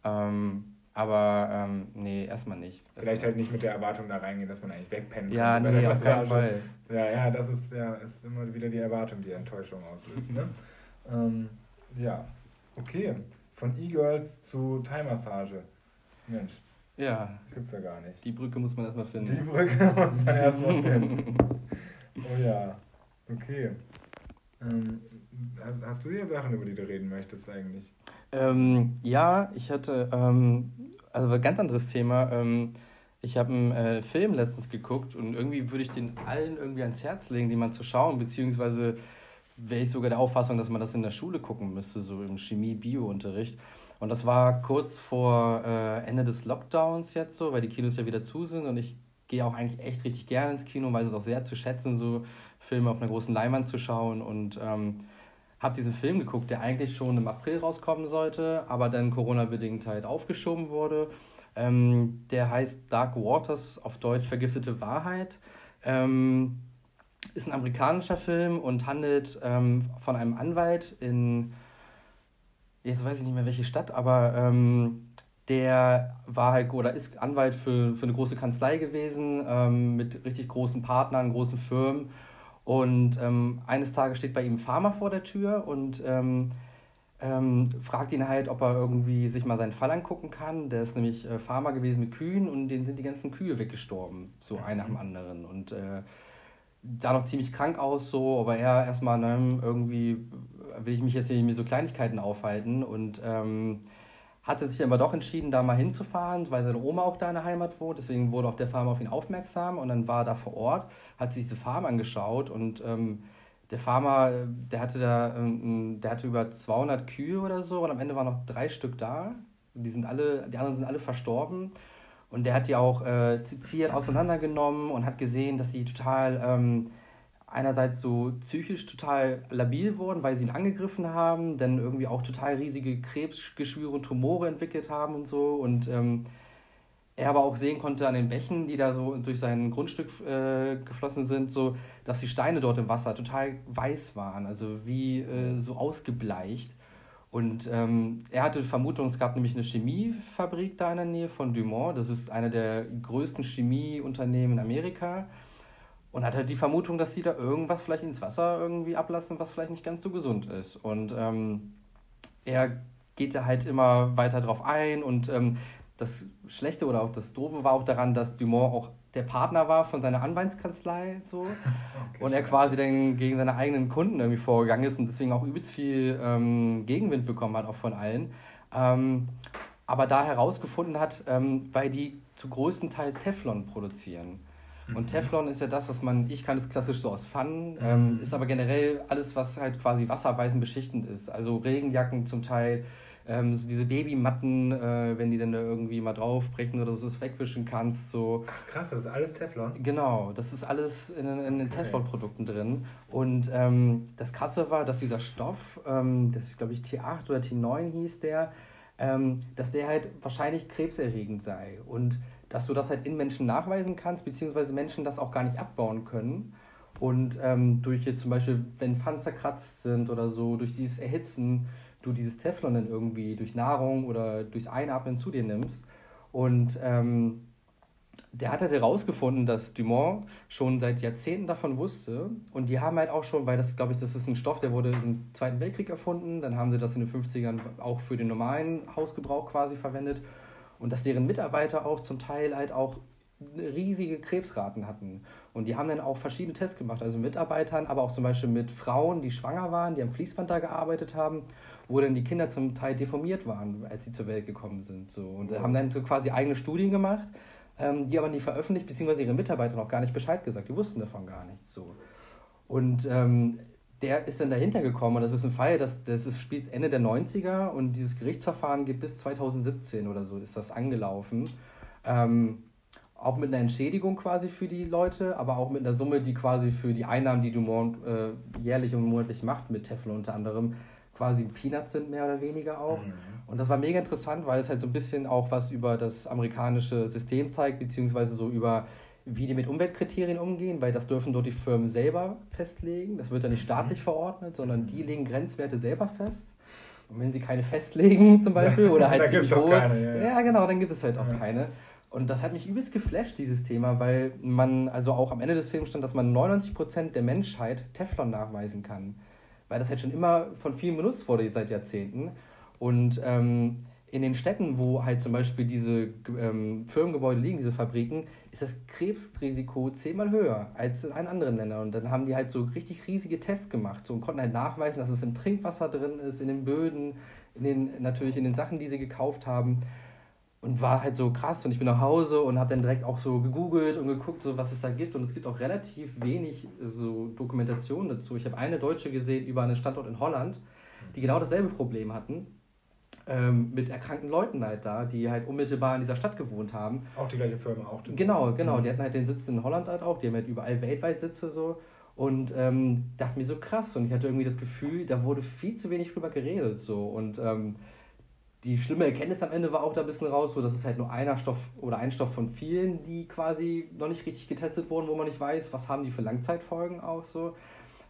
S3: Ähm, aber, ähm, nee, erstmal nicht.
S2: Vielleicht halt nicht mit der Erwartung da reingehen, dass man eigentlich wegpennen
S3: Ja,
S2: kann.
S3: nee,
S2: der
S3: auf keinen. Fall.
S2: Ja, ja, das ist ja ist immer wieder die Erwartung, die Enttäuschung auslöst. Ne? ähm, ja, okay. Von E-Girls zu Thai-Massage. Mensch,
S3: Ja,
S2: gibt's ja gar nicht.
S3: die Brücke muss man erstmal
S2: Die
S3: finden.
S2: Brücke muss man erstmal finden. Oh ja, okay. Ähm, hast, hast du hier Sachen, über die du reden möchtest eigentlich?
S3: Ähm, ja, ich hatte, ähm, also ein ganz anderes Thema. Ähm, ich habe einen äh, Film letztens geguckt und irgendwie würde ich den allen irgendwie ans Herz legen, den mal zu schauen, beziehungsweise wäre ich sogar der Auffassung, dass man das in der Schule gucken müsste, so im Chemie-Bio-Unterricht. Und das war kurz vor äh, Ende des Lockdowns jetzt so, weil die Kinos ja wieder zu sind und ich gehe auch eigentlich echt richtig gerne ins Kino, weil es auch sehr zu schätzen, so Filme auf einer großen Leinwand zu schauen und ähm, habe diesen Film geguckt, der eigentlich schon im April rauskommen sollte, aber dann Corona-bedingt halt aufgeschoben wurde. Ähm, der heißt Dark Waters, auf Deutsch Vergiftete Wahrheit. Ähm, ist ein amerikanischer Film und handelt ähm, von einem Anwalt in, jetzt weiß ich nicht mehr welche Stadt, aber ähm, der war halt oder ist Anwalt für, für eine große Kanzlei gewesen, ähm, mit richtig großen Partnern, großen Firmen. Und ähm, eines Tages steht bei ihm ein Farmer vor der Tür und ähm, ähm, fragt ihn halt, ob er irgendwie sich mal seinen Fall angucken kann. Der ist nämlich äh, Farmer gewesen mit Kühen und denen sind die ganzen Kühe weggestorben, so ein nach dem anderen. Und äh, sah noch ziemlich krank aus, so, aber er erstmal, ne, irgendwie will ich mich jetzt nicht mit so Kleinigkeiten aufhalten und ähm, hatte sich aber doch entschieden, da mal hinzufahren, weil seine Oma auch da in der Heimat wohnt. Deswegen wurde auch der Farmer auf ihn aufmerksam und dann war er da vor Ort, hat sich diese Farm angeschaut und ähm, der Farmer, äh, der hatte da, ähm, der hatte über 200 Kühe oder so und am Ende waren noch drei Stück da. Die sind alle, die anderen sind alle verstorben. Und der hat die auch äh, seziert auseinandergenommen und hat gesehen, dass die total ähm, einerseits so psychisch total labil wurden, weil sie ihn angegriffen haben, dann irgendwie auch total riesige Krebsgeschwüre und Tumore entwickelt haben und so. Und ähm, er aber auch sehen konnte an den Bächen, die da so durch sein Grundstück äh, geflossen sind, so, dass die Steine dort im Wasser total weiß waren, also wie äh, so ausgebleicht. Und ähm, er hatte Vermutung, es gab nämlich eine Chemiefabrik da in der Nähe von Dumont. Das ist eine der größten Chemieunternehmen in Amerika. Und hat halt die Vermutung, dass sie da irgendwas vielleicht ins Wasser irgendwie ablassen, was vielleicht nicht ganz so gesund ist. Und ähm, er geht da halt immer weiter drauf ein. Und ähm, das Schlechte oder auch das Doofe war auch daran, dass Dumont auch der Partner war von seiner Anwaltskanzlei. So.
S2: Okay,
S3: Und er quasi dann gegen seine eigenen Kunden irgendwie vorgegangen ist und deswegen auch übelst viel ähm, Gegenwind bekommen hat, auch von allen. Ähm, aber da herausgefunden hat, ähm, weil die zu größten Teil Teflon produzieren. Und Teflon ist ja das, was man, ich kann es klassisch so aus Pfannen, ähm,
S2: Mhm.
S3: ist aber generell alles, was halt quasi wasserweisen beschichtend ist. Also Regenjacken zum Teil, ähm, so diese Babymatten, äh, wenn die dann da irgendwie mal draufbrechen oder so es wegwischen kannst, so.
S2: Ach krass, das ist alles Teflon.
S3: Genau, das ist alles in, in den
S2: Okay.
S3: Teflon-Produkten drin. Und ähm, das Krasse war, dass dieser Stoff, ähm, das ist glaube ich T8 oder T9 hieß der, ähm, dass der halt wahrscheinlich krebserregend sei. Und dass du das halt in Menschen nachweisen kannst, beziehungsweise Menschen das auch gar nicht abbauen können. Und ähm, durch jetzt zum Beispiel, wenn Pfannen zerkratzt sind oder so, durch dieses Erhitzen, du dieses Teflon dann irgendwie durch Nahrung oder durchs Einatmen zu dir nimmst. Und ähm, der hat halt herausgefunden, dass Dumont schon seit Jahrzehnten davon wusste. Und die haben halt auch schon, weil das, glaube ich, das ist ein Stoff, der wurde im Zweiten Weltkrieg erfunden. Dann haben sie das in den 50ern auch für den normalen Hausgebrauch quasi verwendet. Und dass deren Mitarbeiter auch zum Teil halt auch riesige Krebsraten hatten. Und die haben dann auch verschiedene Tests gemacht, also Mitarbeitern, aber auch zum Beispiel mit Frauen, die schwanger waren, die am Fließband da gearbeitet haben, wo dann die Kinder zum Teil deformiert waren, als sie zur Welt gekommen sind. So. Und ja. haben dann so quasi eigene Studien gemacht, ähm, die aber nie veröffentlicht, beziehungsweise ihre Mitarbeiter noch gar nicht Bescheid gesagt. Die wussten davon gar nichts. So. Und ähm, der ist dann dahinter gekommen und das ist ein Fall, das, das ist, spielt Ende der 90er und dieses Gerichtsverfahren geht bis 2017 oder so, ist das angelaufen. Ähm, auch mit einer Entschädigung quasi für die Leute, aber auch mit einer Summe, die quasi für die Einnahmen, die Dumont äh, jährlich und monatlich macht, mit Teflon unter anderem, quasi Peanuts sind, mehr oder weniger auch. Mhm. Und das war mega interessant, weil es halt so ein bisschen auch was über das amerikanische System zeigt, beziehungsweise so über wie die mit Umweltkriterien umgehen, weil das dürfen dort die Firmen selber festlegen. Das wird ja nicht staatlich mhm. verordnet, sondern die legen Grenzwerte selber fest. Und wenn sie keine festlegen zum Beispiel oder halt ziemlich hohe, keine, ja, ja. ja, genau, dann gibt es halt auch ja. keine. Und das hat mich übelst geflasht, dieses Thema, weil man, also auch am Ende des Films stand, dass man 99% der Menschheit Teflon nachweisen kann. Weil das halt schon immer von vielen benutzt wurde seit Jahrzehnten. Und ähm, in den Städten, wo halt zum Beispiel diese ähm, Firmengebäude liegen, diese Fabriken, ist das Krebsrisiko zehnmal höher als in anderen Ländern. Und dann haben die halt so richtig riesige Tests gemacht so, und konnten halt nachweisen, dass es im Trinkwasser drin ist, in den Böden, in den, natürlich in den Sachen, die sie gekauft haben. Und war halt so krass. Und ich bin nach Hause und habe dann direkt auch so gegoogelt und geguckt, so, was es da gibt. Und es gibt auch relativ wenig so Dokumentation dazu. Ich habe eine Deutsche gesehen über einen Standort in Holland, die genau dasselbe Problem hatten ähm, mit erkrankten Leuten halt da, die halt unmittelbar in dieser Stadt gewohnt haben.
S2: Auch die gleiche Firma, auch.
S3: Genau, genau. Mhm. Die hatten halt den Sitz in Holland halt auch, die haben halt überall weltweit Sitze so. Und ähm, dachte mir so krass und ich hatte irgendwie das Gefühl, da wurde viel zu wenig drüber geredet so. Und ähm, die schlimme Erkenntnis am Ende war auch da ein bisschen raus, so dass es halt nur einer Stoff oder ein Stoff von vielen, die quasi noch nicht richtig getestet wurden, wo man nicht weiß, was haben die für Langzeitfolgen auch so.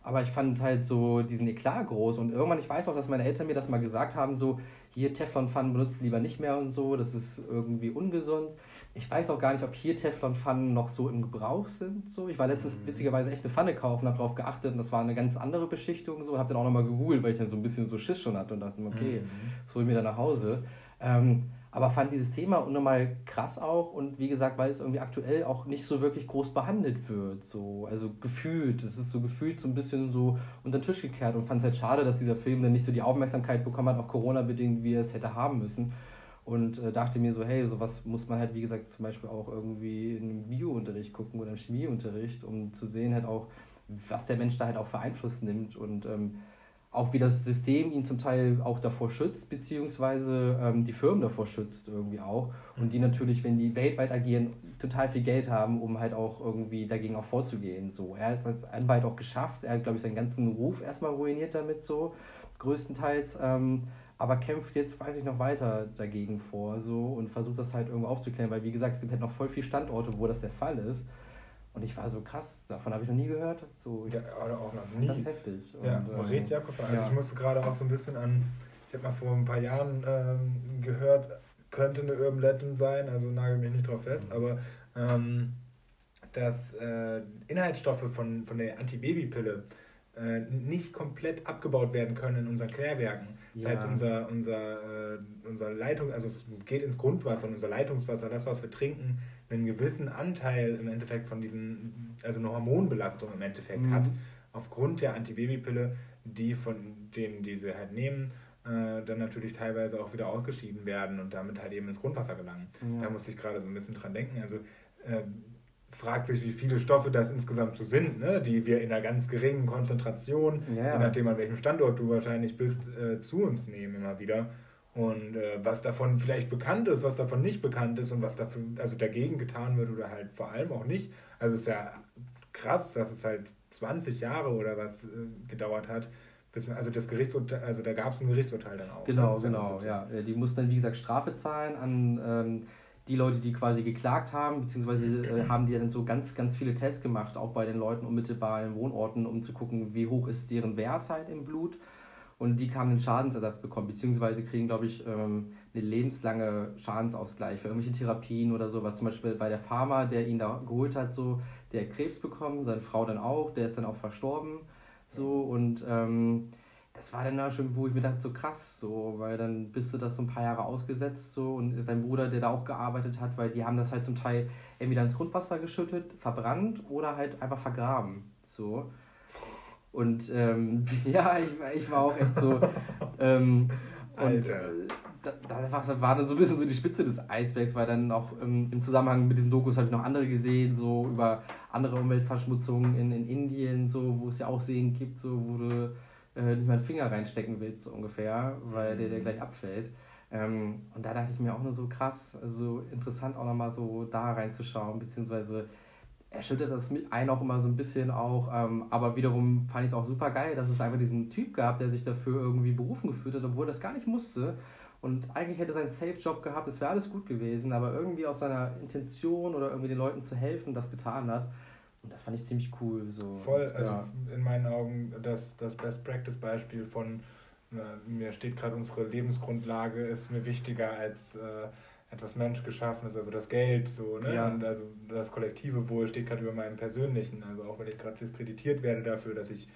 S3: Aber ich fand halt so diesen Eklat groß und irgendwann, ich weiß auch, dass meine Eltern mir das mal gesagt haben, so, hier Teflonpfannen benutzt lieber nicht mehr und so, das ist irgendwie ungesund. Ich weiß auch gar nicht, ob hier Teflonpfannen noch so im Gebrauch sind. So. Ich war letztens mhm. witzigerweise echt eine Pfanne kaufen, habe darauf geachtet und das war eine ganz andere Beschichtung so und habe dann auch nochmal gegoogelt, weil ich dann so ein bisschen so Schiss schon hatte und dachte, okay, mhm. das hole ich mir dann nach Hause. Ähm, aber fand dieses Thema unnormal krass auch und wie gesagt, weil es irgendwie aktuell auch nicht so wirklich groß behandelt wird. So. Also gefühlt, es ist so gefühlt so ein bisschen so unter den Tisch gekehrt und fand es halt schade, dass dieser Film dann nicht so die Aufmerksamkeit bekommen hat, auch Corona-bedingt, wie er es hätte haben müssen. Und äh, dachte mir so, hey, sowas muss man halt, wie gesagt, zum Beispiel auch irgendwie einem Biounterricht gucken oder im Chemieunterricht, um zu sehen halt auch, was der Mensch da halt auch für Einfluss nimmt und ähm, auch wie das System ihn zum Teil auch davor schützt, beziehungsweise ähm, die Firmen davor schützt irgendwie auch. Und die natürlich, wenn die weltweit agieren, total viel Geld haben, um halt auch irgendwie dagegen auch vorzugehen. So, er hat es als Anwalt auch geschafft. Er hat, glaube ich, seinen ganzen Ruf erstmal ruiniert damit so, größtenteils. Ähm, aber kämpft jetzt, weiß ich noch, weiter dagegen vor so und versucht das halt irgendwo aufzuklären, weil wie gesagt, es gibt halt noch voll viele Standorte, wo das der Fall ist. Und ich war so krass, davon habe ich noch nie gehört. So,
S2: ja, oder auch noch nie.
S3: Das ist heftig.
S2: Ja, und, ähm, richtig abgefahren. Also ja. ich musste gerade auch so ein bisschen an, ich habe mal vor ein paar Jahren ähm, gehört, könnte eine Urban Legend sein, also nagel mich nicht drauf fest, mhm. aber ähm, dass äh, Inhaltsstoffe von, von der Antibabypille äh, nicht komplett abgebaut werden können in unseren Klärwerken. Das ja. heißt, unser, unser, äh, unser Leitung, also es geht ins Grundwasser und unser Leitungswasser, das, was wir trinken, einen gewissen Anteil im Endeffekt von diesen, also eine Hormonbelastung im Endeffekt mhm. hat, aufgrund der Antibabypille, die von denen, die sie halt nehmen, äh, dann natürlich teilweise auch wieder ausgeschieden werden und damit halt eben ins Grundwasser gelangen. Ja. Da musste ich gerade so ein bisschen dran denken. Also äh, fragt sich, wie viele Stoffe das insgesamt so sind, ne? die wir in einer ganz geringen Konzentration, ja. je nachdem an welchem Standort du wahrscheinlich bist, äh, zu uns nehmen immer wieder. Und äh, was davon vielleicht bekannt ist, was davon nicht bekannt ist und was dafür, also dagegen getan wird oder halt vor allem auch nicht. Also es ist ja krass, dass es halt 20 Jahre oder was äh, gedauert hat. Bis, also das Gerichtsurteil, also da gab es ein Gerichtsurteil dann auch.
S3: Genau, ne? genau, ja. Die mussten dann, wie gesagt, Strafe zahlen an ähm, die Leute, die quasi geklagt haben, beziehungsweise äh, haben die dann so ganz, ganz viele Tests gemacht, auch bei den Leuten unmittelbar in Wohnorten, um zu gucken, wie hoch ist deren Wert halt im Blut und die kann einen Schadensersatz bekommen, beziehungsweise kriegen, glaube ich, ähm, eine lebenslange Schadensausgleich für irgendwelche Therapien oder so, was zum Beispiel bei der Pharma, der ihn da geholt hat, so, der Krebs bekommen, seine Frau dann auch, der ist dann auch verstorben, so. Und ähm, das war dann auch schon, wo ich mir dachte, so krass, so, weil dann bist du das so ein paar Jahre ausgesetzt, so, und dein Bruder, der da auch gearbeitet hat, weil die haben das halt zum Teil entweder ins Grundwasser geschüttet, verbrannt oder halt einfach vergraben, so. Und ähm, ja, ich, ich war auch echt so. Ähm, und äh, da, da war, dann so ein bisschen so die Spitze des Eisbergs, weil dann auch ähm, im Zusammenhang mit diesen Dokus habe ich noch andere gesehen, so über andere Umweltverschmutzungen in, in Indien, so, wo es ja auch Seen gibt, so, wo du äh, nicht mal einen Finger reinstecken willst, so ungefähr, weil der, der mhm. gleich abfällt. Ähm, und da dachte ich mir auch nur so krass, also interessant auch nochmal so da reinzuschauen, beziehungsweise erschüttert das einen auch immer so ein bisschen auch, ähm, aber wiederum fand ich es auch super geil, dass es einfach diesen Typ gab, der sich dafür irgendwie berufen gefühlt hat, obwohl er das gar nicht musste. Und eigentlich hätte er seinen Safe-Job gehabt, es wäre alles gut gewesen, aber irgendwie aus seiner Intention oder irgendwie den Leuten zu helfen, das getan hat. Und das fand ich ziemlich cool. So.
S2: Voll, also ja. in meinen Augen das, das Best-Practice-Beispiel von äh, mir steht gerade unsere Lebensgrundlage, ist mir wichtiger als äh, etwas Menschgeschaffenes, also das Geld, so, ne? Ja. Und also das kollektive Wohl steht gerade über meinem persönlichen. Also auch wenn ich gerade diskreditiert werde dafür, dass ich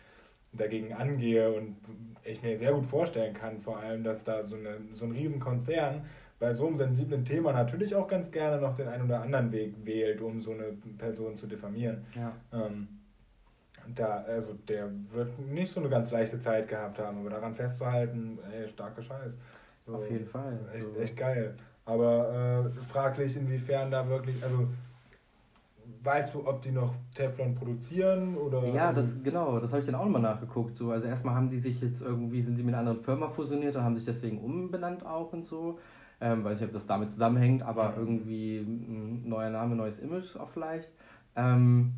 S2: dagegen angehe und ich mir sehr gut vorstellen kann, vor allem, dass da so, eine, so ein Riesenkonzern bei so einem sensiblen Thema natürlich auch ganz gerne noch den einen oder anderen Weg wählt, um so eine Person zu diffamieren. Ja. Ähm, da, also der wird nicht so eine ganz leichte Zeit gehabt haben, aber daran festzuhalten, ey, starke Scheiß.
S3: So, Auf jeden Fall.
S2: Echt, so. echt geil. Aber äh, fraglich, inwiefern da wirklich, also weißt du, ob die noch Teflon produzieren oder?
S3: Ja, das genau, das habe ich dann auch nochmal nachgeguckt. So, also erstmal haben die sich jetzt irgendwie, sind sie mit einer anderen Firma fusioniert und haben sich deswegen umbenannt auch und so. Ähm, weiß nicht, ob das damit zusammenhängt, aber irgendwie ein neuer Name, neues Image auch vielleicht. Ähm,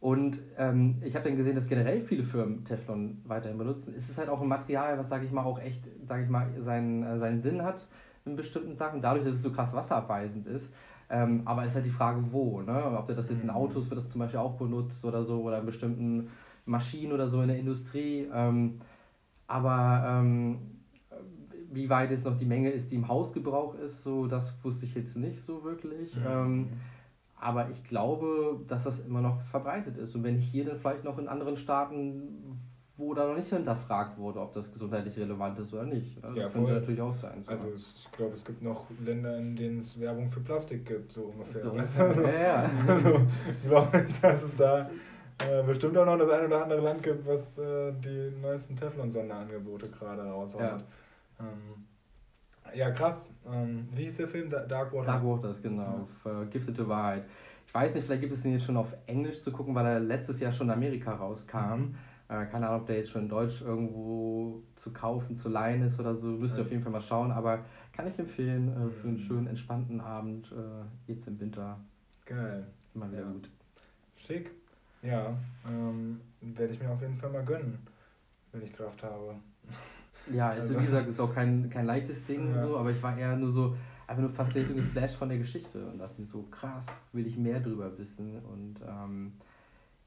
S3: und ähm, ich habe dann gesehen, dass generell viele Firmen Teflon weiterhin benutzen. Es ist halt auch ein Material, was, sage ich mal, auch echt, sage ich mal, seinen, äh, seinen Sinn hat in bestimmten Sachen, dadurch, dass es so krass wasserabweisend ist. Ähm, aber ist halt die Frage, wo. Ne? Ob der das jetzt in mhm. Autos wird das zum Beispiel auch benutzt oder so, oder in bestimmten Maschinen oder so in der Industrie. Ähm, aber ähm, wie weit jetzt noch die Menge ist, die im Hausgebrauch ist, so das wusste ich jetzt nicht so wirklich. Mhm. Ähm, aber ich glaube, dass das immer noch verbreitet ist. Und wenn hier dann vielleicht noch in anderen Staaten, wo da noch nicht hinterfragt wurde, ob das gesundheitlich relevant ist oder nicht. Also das ja, könnte natürlich auch sein.
S2: So. Also ich glaube, es gibt noch Länder, in denen es Werbung für Plastik gibt, so ungefähr. So,
S3: also, ja, ja.
S2: also glaube ich, dass es da äh, bestimmt auch noch das ein oder andere Land gibt, was äh, die neuesten Teflon-Sonderangebote gerade raushaut. Ja. Ähm, ja, krass. Ähm, wie hieß der Film? Dark Water?
S3: Dark Waters, genau. Ja. Vergiftete Wahrheit. Ich weiß nicht, vielleicht gibt es den jetzt schon auf Englisch zu gucken, weil er letztes Jahr schon in Amerika rauskam. Mhm. Äh, keine Ahnung, ob der jetzt schon in Deutsch irgendwo zu kaufen, zu leihen ist oder so. Müsst ihr auf jeden Fall mal schauen. Aber kann ich empfehlen äh, für einen mhm. schönen, entspannten Abend äh, jetzt im Winter.
S2: Geil.
S3: Immer wieder ja. gut.
S2: Schick. Ja, ähm, werde ich mir auf jeden Fall mal gönnen, wenn ich Kraft habe.
S3: Ja, also, wie gesagt, ist auch kein, kein leichtes Ding, ja. so, aber ich war eher nur so, einfach nur fasziniert und geflasht von der Geschichte und dachte mir so, krass, will ich mehr drüber wissen. Und ähm,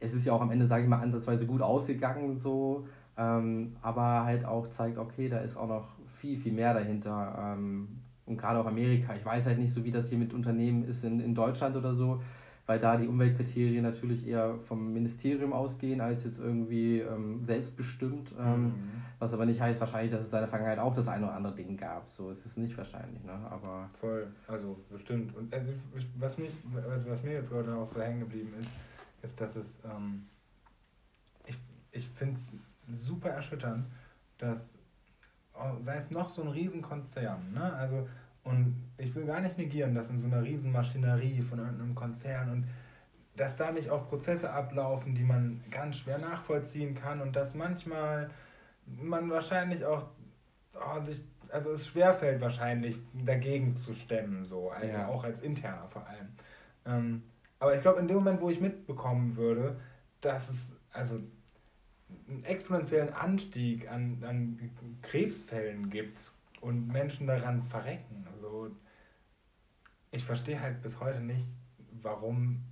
S3: es ist ja auch am Ende, sage ich mal, ansatzweise gut ausgegangen, so, ähm, aber halt auch zeigt, okay, da ist auch noch viel, viel mehr dahinter. Ähm, und gerade auch Amerika. Ich weiß halt nicht so, wie das hier mit Unternehmen ist in, in Deutschland oder so, weil da die Umweltkriterien natürlich eher vom Ministerium ausgehen, als jetzt irgendwie ähm, selbstbestimmt. Ähm, mhm. Was aber nicht heißt wahrscheinlich, dass es in der Vergangenheit auch das eine oder andere Ding gab. So ist es nicht wahrscheinlich, ne? Aber
S2: Voll, also bestimmt. Und also, was, mich, also was mir jetzt gerade auch so hängen geblieben ist, ist, dass es, ähm, ich, ich finde es super erschütternd, dass, oh, sei es noch so ein Riesenkonzern, ne? Also und ich will gar nicht negieren, dass in so einer Riesenmaschinerie von irgendeinem Konzern und dass da nicht auch Prozesse ablaufen, die man ganz schwer nachvollziehen kann und dass manchmal man wahrscheinlich auch oh, sich, also es schwerfällt wahrscheinlich dagegen zu stemmen, so, also ja. auch als interner vor allem. Ähm, aber ich glaube, in dem Moment, wo ich mitbekommen würde, dass es also einen exponentiellen Anstieg an, an Krebsfällen gibt, und Menschen daran verrecken. Also ich verstehe halt bis heute nicht, warum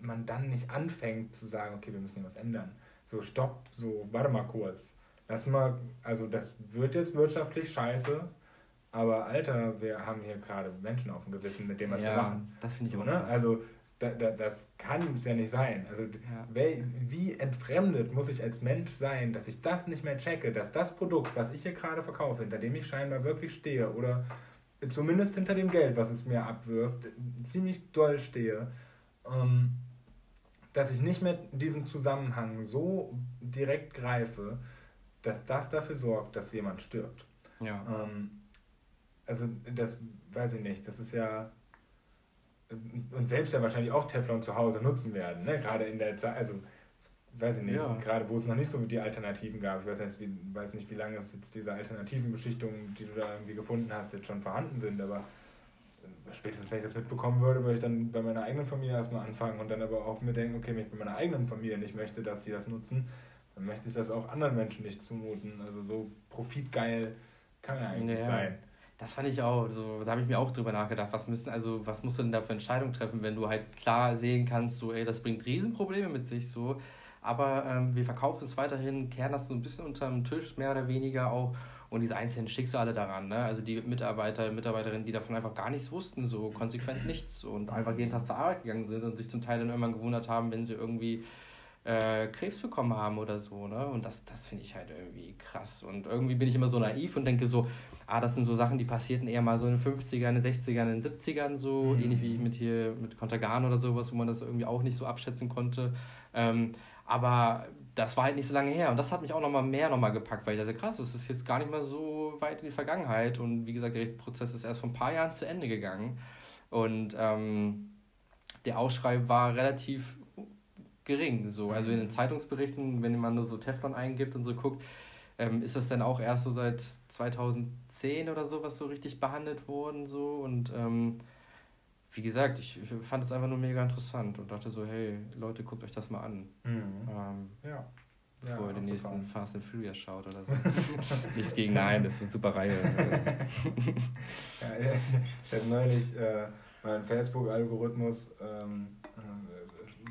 S2: man dann nicht anfängt zu sagen, okay, wir müssen hier was ändern. So, stopp, so, warte mal kurz. Lass mal, also das wird jetzt wirtschaftlich scheiße, aber Alter, wir haben hier gerade Menschen auf dem Gewissen, mit dem was ja, wir machen.
S3: Das finde ich auch
S2: ne? Also da, da, das kann es ja nicht sein. Also ja. wie entfremdet muss ich als Mensch sein, dass ich das nicht mehr checke, dass das Produkt, was ich hier gerade verkaufe, hinter dem ich scheinbar wirklich stehe oder zumindest hinter dem Geld, was es mir abwirft, ziemlich doll stehe, ähm, dass ich nicht mehr diesen Zusammenhang so direkt greife, dass das dafür sorgt, dass jemand stirbt. Ja. Ähm, also das weiß ich nicht, das ist ja und selbst ja wahrscheinlich auch Teflon zu Hause nutzen werden, ne? gerade in der Zeit, also weiß ich nicht, ja. gerade wo es noch nicht so die Alternativen gab, ich weiß nicht, wie, weiß nicht, wie lange es jetzt diese alternativen Beschichtungen, die du da irgendwie gefunden hast, jetzt schon vorhanden sind, aber äh, spätestens wenn ich das mitbekommen würde, würde ich dann bei meiner eigenen Familie erstmal anfangen und dann aber auch mir denken, okay, wenn ich bei meiner eigenen Familie nicht möchte, dass sie das nutzen, dann möchte ich das auch anderen Menschen nicht zumuten. Also so profitgeil kann ja eigentlich ja. sein.
S3: Das fand ich auch, so, da habe ich mir auch drüber nachgedacht, was müssen, also was musst du denn da für Entscheidungen treffen, wenn du halt klar sehen kannst, so, ey, das bringt Riesenprobleme mit sich, so, aber ähm, wir verkaufen es weiterhin, kehren das so ein bisschen unter den Tisch, mehr oder weniger auch, und diese einzelnen Schicksale daran, ne? also die Mitarbeiter, Mitarbeiterinnen, die davon einfach gar nichts wussten, so konsequent nichts und einfach jeden Tag zur Arbeit gegangen sind und sich zum Teil dann irgendwann gewundert haben, wenn sie irgendwie äh, Krebs bekommen haben oder so, ne? Und das, das finde ich halt irgendwie krass. Und irgendwie bin ich immer so naiv und denke so, ah, das sind so Sachen, die passierten eher mal so in den 50ern, in den 60ern, in den 70ern so, mhm. ähnlich wie mit hier mit Contagan oder sowas, wo man das irgendwie auch nicht so abschätzen konnte. Ähm, aber das war halt nicht so lange her. Und das hat mich auch nochmal mehr nochmal gepackt, weil ich dachte, krass, das ist jetzt gar nicht mal so weit in die Vergangenheit. Und wie gesagt, der Rechtsprozess ist erst vor ein paar Jahren zu Ende gegangen. Und ähm, der Aufschrei war relativ gering, so, also in den Zeitungsberichten, wenn man nur so Teflon eingibt und so guckt, ähm, ist das dann auch erst so seit 2010 oder so, was so richtig behandelt worden so und ähm, wie gesagt, ich fand es einfach nur mega interessant und dachte so, hey, Leute, guckt euch das mal an. Mhm. Ähm, ja. Bevor ja, ihr den nächsten total. Fast and Furious schaut oder so. Nichts gegen Nein, das ist eine super Reihe.
S2: ja, ich habe neulich äh, meinen Facebook-Algorithmus ähm, äh,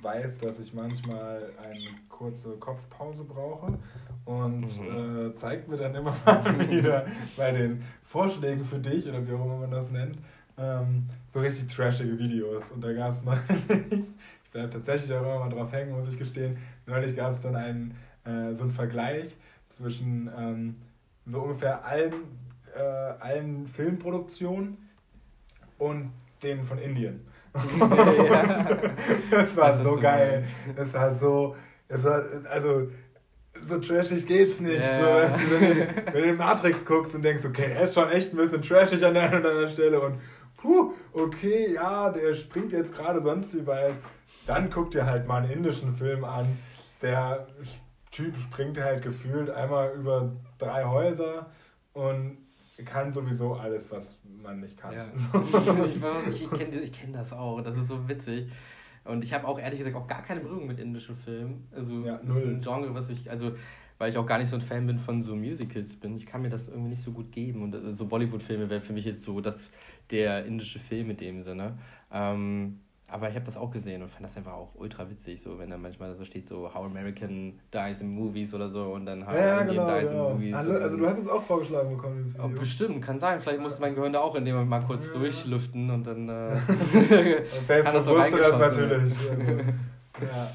S2: weiß, dass ich manchmal eine kurze Kopfpause brauche und mhm. äh, zeigt mir dann immer mal wieder bei den Vorschlägen für dich oder wie auch immer man das nennt, ähm, so richtig trashige Videos. Und da gab es neulich, ich bleibe tatsächlich auch immer mal drauf hängen, muss ich gestehen, neulich gab es dann einen, äh, so einen Vergleich zwischen ähm, so ungefähr allen, äh, allen Filmproduktionen und denen von Indien. Das war so geil. Es war so, es war, also so trashig geht's nicht. Yeah. So, wenn, du, wenn du Matrix guckst und denkst, okay, er ist schon echt ein bisschen trashig an der einen oder anderen Stelle und puh, okay, ja, der springt jetzt gerade sonst wie weit. Dann guck dir halt mal einen indischen Film an. Der Typ springt halt gefühlt einmal über drei Häuser und kann sowieso alles, was man nicht kann. Ja.
S3: ich, ich kenne ich kenn das auch, das ist so witzig. Und ich habe auch ehrlich gesagt auch gar keine Berührung mit indischen Filmen. Also ja, das ist ein Genre, was ich, also weil ich auch gar nicht so ein Fan bin von so Musicals bin. Ich kann mir das irgendwie nicht so gut geben. Und äh, so Bollywood-Filme wäre für mich jetzt so das, der indische Film in dem Sinne. Ähm, aber ich habe das auch gesehen und fand das einfach auch ultra witzig, so wenn da manchmal so steht, so How American Dies in Movies oder so und dann How ja, Indian
S2: genau, Dies genau. in Movies. Also, also, du hast es auch vorgeschlagen bekommen, dieses
S3: Video. Oh, bestimmt, kann sein. Vielleicht musste mein Gehirn da auch in dem Moment mal kurz ja. durchlüften und dann äh, kann das so reingeschossen. Das natürlich. ja.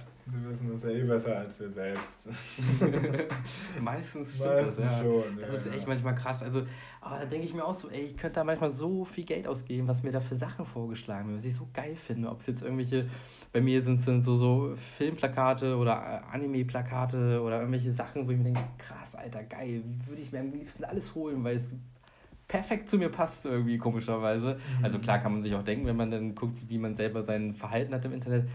S2: Wissen das ja eh besser als wir selbst.
S3: Meistens stimmt Meistens das, ja. Schon, das ja, ist echt manchmal krass. Also, aber da denke ich mir auch so, ey, ich könnte da manchmal so viel Geld ausgeben, was mir da für Sachen vorgeschlagen wird, was ich so geil finde. Ob es jetzt irgendwelche, bei mir sind es so, so Filmplakate oder äh, Anime-Plakate oder irgendwelche Sachen, wo ich mir denke, krass, Alter, geil, würde ich mir am liebsten alles holen, weil es perfekt zu mir passt irgendwie komischerweise. Mhm. Also klar kann man sich auch denken, wenn man dann guckt, wie man selber sein Verhalten hat im Internet.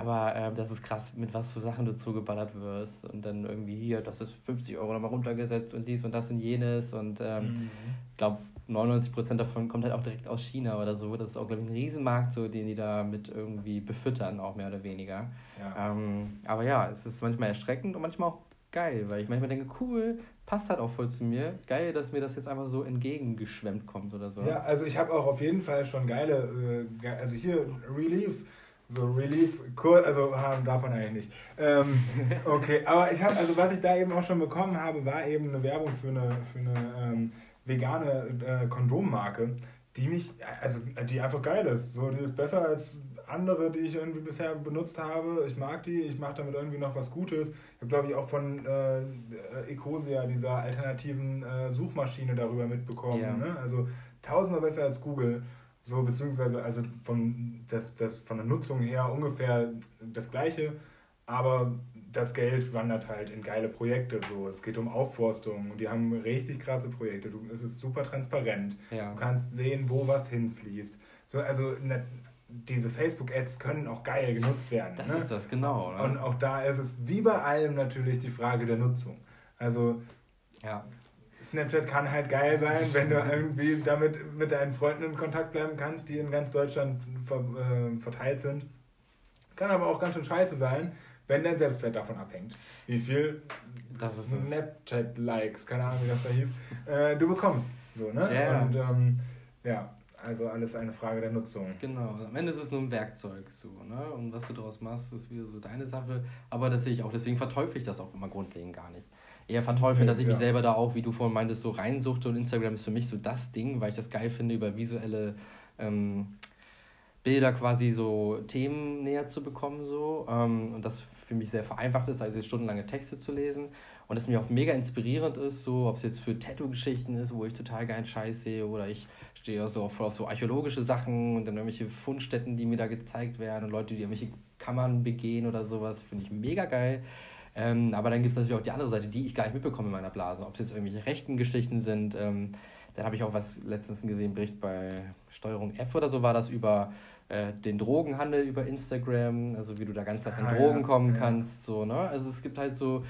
S3: Aber äh, das ist krass, mit was für Sachen du zugeballert wirst. Und dann irgendwie hier, das ist 50 Euro nochmal runtergesetzt und dies und das und jenes. Und ähm, mhm. ich glaube, 99% davon kommt halt auch direkt aus China oder so. Das ist auch, glaube ich, ein Riesenmarkt, so, den die da mit irgendwie befüttern, auch mehr oder weniger. Ja. Ähm, aber ja, es ist manchmal erschreckend und manchmal auch geil, weil ich manchmal denke, cool, passt halt auch voll zu mir. Geil, dass mir das jetzt einfach so entgegengeschwemmt kommt oder so.
S2: Ja, also ich habe auch auf jeden Fall schon geile, äh, also hier Relief so Relief, also haben darf man eigentlich nicht. Ähm, okay, aber ich habe, also was ich da eben auch schon bekommen habe, war eben eine Werbung für eine, für eine ähm, vegane äh, Kondommarke, die mich, also die einfach geil ist. So, die ist besser als andere, die ich irgendwie bisher benutzt habe. Ich mag die, ich mache damit irgendwie noch was Gutes. Ich habe, glaube ich, auch von äh, Ecosia, dieser alternativen äh, Suchmaschine, darüber mitbekommen.
S3: Ja.
S2: Ne? Also tausendmal besser als Google. So, beziehungsweise also von, das, das, von der Nutzung her ungefähr das gleiche, aber das Geld wandert halt in geile Projekte. So. Es geht um Aufforstung und die haben richtig krasse Projekte. Du, es ist super transparent.
S3: Ja.
S2: Du kannst sehen, wo was hinfließt. So, also ne, diese Facebook-Ads können auch geil genutzt werden.
S3: Das
S2: ne?
S3: ist das, genau. Ne?
S2: Und auch da ist es wie bei allem natürlich die Frage der Nutzung. Also
S3: ja.
S2: Snapchat kann halt geil sein, wenn du irgendwie damit mit deinen Freunden in Kontakt bleiben kannst, die in ganz Deutschland ver, äh, verteilt sind. Kann aber auch ganz schön scheiße sein, wenn dein Selbstwert davon abhängt. Wie viel. Snapchat-Likes, keine Ahnung, wie das da hieß, äh, du bekommst. So, ne?
S3: Ja.
S2: Und ähm, ja, also alles eine Frage der Nutzung.
S3: Genau, am Ende ist es nur ein Werkzeug so, ne? Und was du daraus machst, ist wieder so deine Sache. Aber das sehe ich auch, deswegen verteufel ich das auch immer grundlegend gar nicht. Eher verteufeln, dass ich mich
S2: ja.
S3: selber da auch, wie du vorhin meintest, so reinsuchte und Instagram ist für mich so das Ding, weil ich das geil finde, über visuelle ähm, Bilder quasi so Themen näher zu bekommen so ähm, und das für mich sehr vereinfacht ist, als jetzt stundenlange Texte zu lesen und es mir auch mega inspirierend ist, so ob es jetzt für Tattoo-Geschichten ist, wo ich total geilen Scheiß sehe oder ich stehe auch so voll auf so archäologische Sachen und dann irgendwelche Fundstätten, die mir da gezeigt werden und Leute, die irgendwelche Kammern begehen oder sowas, finde ich mega geil. Ähm, aber dann gibt es natürlich auch die andere Seite, die ich gar nicht mitbekomme in meiner Blase. Ob es jetzt irgendwelche rechten Geschichten sind. Ähm, dann habe ich auch was letztens gesehen, Bericht bei Steuerung F oder so war das über äh, den Drogenhandel über Instagram, also wie du da ganz leicht an
S2: Ah,
S3: Drogen
S2: ja,
S3: kommen
S2: ja.
S3: kannst. So, ne? Also es gibt halt so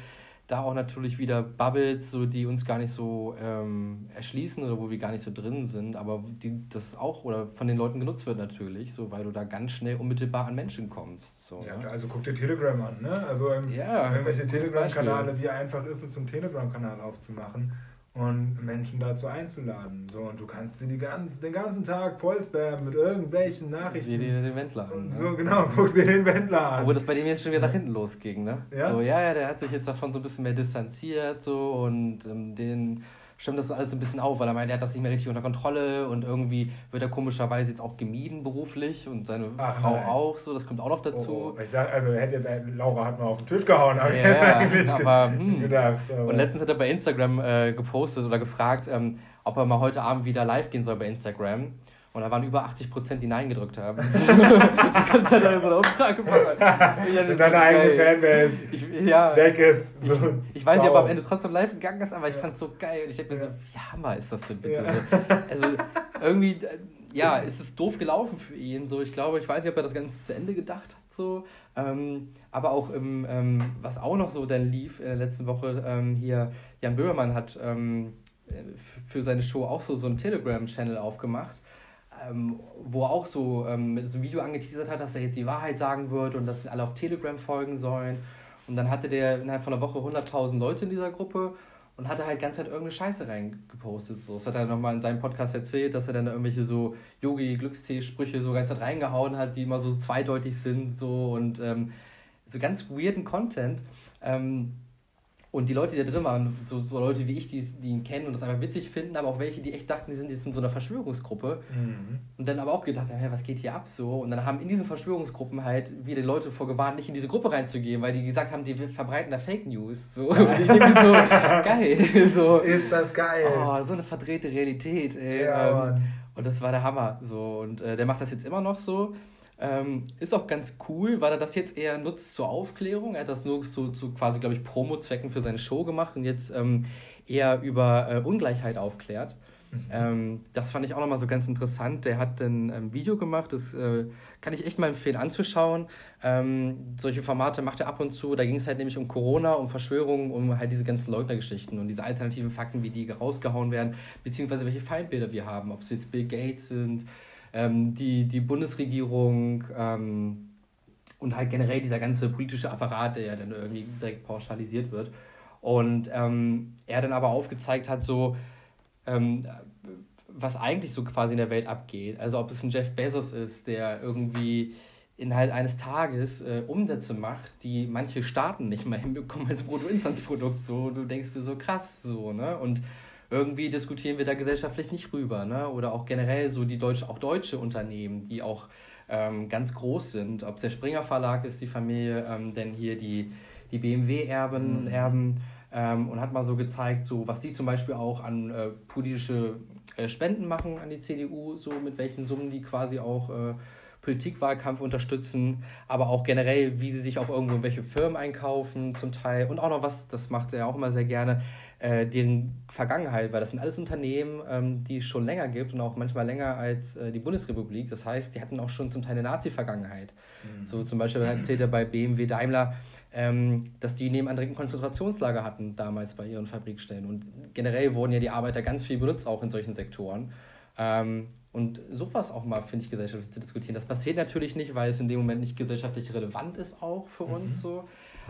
S3: da auch natürlich wieder Bubbles, so die uns gar nicht so ähm, erschließen oder wo wir gar nicht so drin sind, aber die das auch oder von den Leuten genutzt wird natürlich, so weil du da ganz schnell unmittelbar an Menschen kommst. So,
S2: Ja,
S3: ne?
S2: also guck dir Telegram an, ne? Also ähm,
S3: Ja,
S2: irgendwelche
S3: gutes
S2: Telegram-Kanäle, wie einfach ist es, einen Telegram-Kanal aufzumachen und Menschen dazu einzuladen. So, und du kannst sie die ganz, den ganzen Tag voll spammen mit irgendwelchen
S3: Sieh
S2: Nachrichten.
S3: dir den Wendler an. Ne?
S2: so, genau, guck dir den Wendler an.
S3: Obwohl das bei dem jetzt schon wieder nach hinten losging, ne?
S2: Ja?
S3: So, ja, ja, der hat sich jetzt davon so ein bisschen mehr distanziert so und ähm, den stimmt das alles so ein bisschen auf, weil er meint, er hat das nicht mehr richtig unter Kontrolle und irgendwie wird er komischerweise jetzt auch gemieden beruflich und seine
S2: Ach,
S3: Frau
S2: nein.
S3: auch so, das kommt auch noch
S2: Oh,
S3: dazu.
S2: oh, ich sag, also hätte jetzt, äh, Laura hat mal auf den Tisch gehauen, habe ich
S3: Ja,
S2: jetzt eigentlich ge-
S3: aber, hm.
S2: gedacht. Aber.
S3: Und letztens hat er bei Instagram äh, gepostet oder gefragt, ähm, ob er mal heute Abend wieder live gehen soll bei Instagram. Und da waren über 80 Prozent, die Nein gedrückt haben. du kannst da so eine Umfrage machen. Ich
S2: seine
S3: so
S2: eigene. Fanbase
S3: Ich, ja,
S2: weg ist. So.
S3: ich weiß nicht, ob er am. Ende trotzdem live gegangen ist, aber ich
S2: Ja.
S3: fand es so geil. Und ich denke mir
S2: Ja.
S3: so, wie Hammer ist das denn bitte?
S2: Ja.
S3: So, also irgendwie, äh, ja, ist es doof gelaufen für ihn. So, ich glaube, ich weiß nicht, ob er das Ganze zu Ende gedacht hat. So. Ähm, aber auch im, ähm, was auch noch so dann lief in der letzten Woche, ähm, hier, Jan Böhmermann hat ähm, äh, für seine Show auch so, so einen Telegram-Channel aufgemacht. Ähm, wo er auch so ähm, einem Video angeteasert hat, dass er jetzt die Wahrheit sagen wird und dass alle auf Telegram folgen sollen. Und dann hatte der innerhalb von einer Woche 100.000 Leute in dieser Gruppe und hatte halt ganz Zeit irgendeine Scheiße reingepostet. So. Das hat er nochmal in seinem Podcast erzählt, dass er dann da irgendwelche so Yogi-Glückstee-Sprüche so ganz Zeit reingehauen hat, die immer so zweideutig sind so und ähm, so ganz weirden Content. Ähm, und die Leute, die da drin waren, so, so Leute wie ich, die, die ihn kennen und das einfach witzig finden, aber auch welche, die echt dachten, die sind jetzt in so einer Verschwörungsgruppe
S2: Mhm.
S3: und dann aber auch gedacht haben, hey, was geht hier ab so? Und dann haben in diesen Verschwörungsgruppen halt wieder Leute vorgewarnt, nicht in diese Gruppe reinzugehen, weil die gesagt haben, die verbreiten da Fake News. So. Und ich denke so, geil. So.
S2: Ist das geil.
S3: Oh, so eine verdrehte Realität, ey.
S2: Ja,
S3: ähm, und das war der Hammer. So. Und äh, der macht das jetzt immer noch so. Ähm, ist auch ganz cool, weil er das jetzt eher nutzt zur Aufklärung. Er hat das nur zu, zu quasi, glaube ich, Promo-Zwecken für seine Show gemacht und jetzt ähm, eher über äh, Ungleichheit aufklärt. Ähm, das fand ich auch nochmal so ganz interessant. Der hat ein ähm, Video gemacht, das äh, kann ich echt mal empfehlen anzuschauen. Ähm, solche Formate macht er ab und zu. Da ging es halt nämlich um Corona, um Verschwörungen, um halt diese ganzen Leugnergeschichten und diese alternativen Fakten, wie die rausgehauen werden, beziehungsweise welche Feindbilder wir haben, ob es jetzt Bill Gates sind, ähm, die, die Bundesregierung ähm, und halt generell dieser ganze politische Apparat, der ja dann irgendwie direkt pauschalisiert wird. Und ähm, er dann aber aufgezeigt hat, so, ähm, was eigentlich so quasi in der Welt abgeht. Also ob es ein Jeff Bezos ist, der irgendwie innerhalb eines Tages äh, Umsätze macht, die manche Staaten nicht mal hinbekommen als Bruttoinlandsprodukt. So, du denkst dir so krass, so, ne? Und irgendwie diskutieren wir da gesellschaftlich nicht rüber. Ne? Oder auch generell so die deutsche, auch deutsche Unternehmen, die auch ähm, ganz groß sind. Ob es der Springer Verlag ist, die Familie, ähm, denn hier die, die BMW-Erben, mhm. Erben, ähm, und hat mal so gezeigt, so was die zum Beispiel auch an äh, politische äh, Spenden machen an die CDU, so mit welchen Summen die quasi auch äh, Politikwahlkampf unterstützen, aber auch generell, wie sie sich auch irgendwo in welche Firmen einkaufen zum Teil und auch noch was, das macht er auch immer sehr gerne, äh, deren Vergangenheit, weil das sind alles Unternehmen, ähm, die es schon länger gibt und auch manchmal länger als äh, die Bundesrepublik. Das heißt, die hatten auch schon zum Teil eine Nazi-Vergangenheit. Mhm. So zum Beispiel erzählt er bei BMW Daimler, ähm, dass die nebenan direkt ein Konzentrationslager hatten damals bei ihren Fabrikstellen. Und generell wurden ja die Arbeiter ganz viel benutzt, auch in solchen Sektoren. Ähm, und sowas auch mal, finde ich, gesellschaftlich zu diskutieren. Das passiert natürlich nicht, weil es in dem Moment nicht gesellschaftlich relevant ist, auch für mhm. uns so.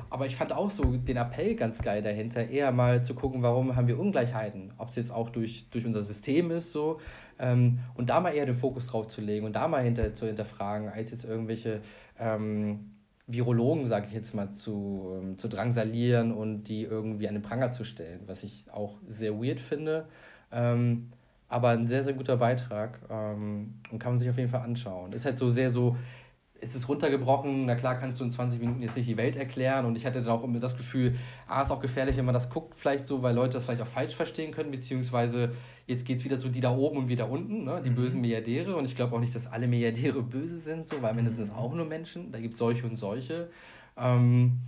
S3: Aber ich fand auch so den Appell ganz geil dahinter, eher mal zu gucken, warum haben wir Ungleichheiten. Ob es jetzt auch durch, durch unser System ist so. Ähm, und da mal eher den Fokus drauf zu legen und da mal hinter, zu hinterfragen, als jetzt irgendwelche ähm, Virologen, sage ich jetzt mal, zu, ähm, zu drangsalieren und die irgendwie an den Pranger zu stellen, was ich auch sehr weird finde. Ähm, aber ein sehr, sehr guter Beitrag ähm, und kann man sich auf jeden Fall anschauen. Ist halt so sehr so, es ist runtergebrochen, na klar kannst du in 20 Minuten jetzt nicht die Welt erklären und ich hatte dann auch immer das Gefühl, ah, ist auch gefährlich, wenn man das guckt, vielleicht so, weil Leute das vielleicht auch falsch verstehen können, beziehungsweise jetzt geht es wieder zu die da oben und wieder unten, ne? die mhm. bösen Milliardäre und ich glaube auch nicht, dass alle Milliardäre böse sind, so, weil am Ende sind es auch nur Menschen, da gibt es solche und solche. Ähm,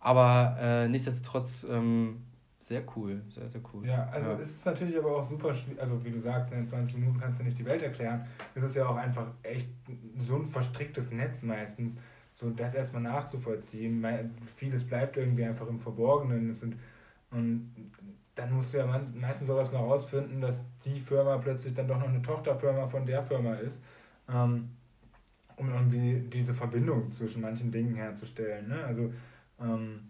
S3: aber äh, nichtsdestotrotz ähm, sehr cool, sehr, sehr cool.
S2: Ja, also ja. es ist natürlich aber auch super schwierig, also wie du sagst, in 20 Minuten kannst du nicht die Welt erklären. Es ist ja auch einfach echt so ein verstricktes Netz meistens, so das erstmal nachzuvollziehen. Vieles bleibt irgendwie einfach im Verborgenen. Es sind, und dann musst du ja meistens sowas mal rausfinden, dass die Firma plötzlich dann doch noch eine Tochterfirma von der Firma ist, ähm, um irgendwie diese Verbindung zwischen manchen Dingen herzustellen. Ne? Also ähm,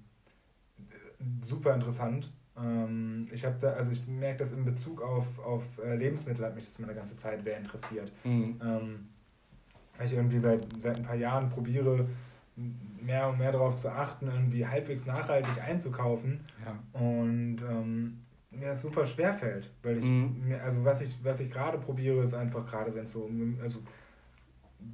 S2: super interessant. Ähm, ich habe da, also ich merke das in Bezug auf, auf äh, Lebensmittel hat mich das meine ganze Zeit sehr interessiert. Mhm. Ähm, weil ich irgendwie seit, seit ein paar Jahren probiere, mehr und mehr darauf zu achten, irgendwie halbwegs nachhaltig einzukaufen. Ja. Und ähm, mir das super schwer fällt. Weil ich, mhm. mir, also was ich, was ich gerade probiere, ist einfach gerade, wenn es so also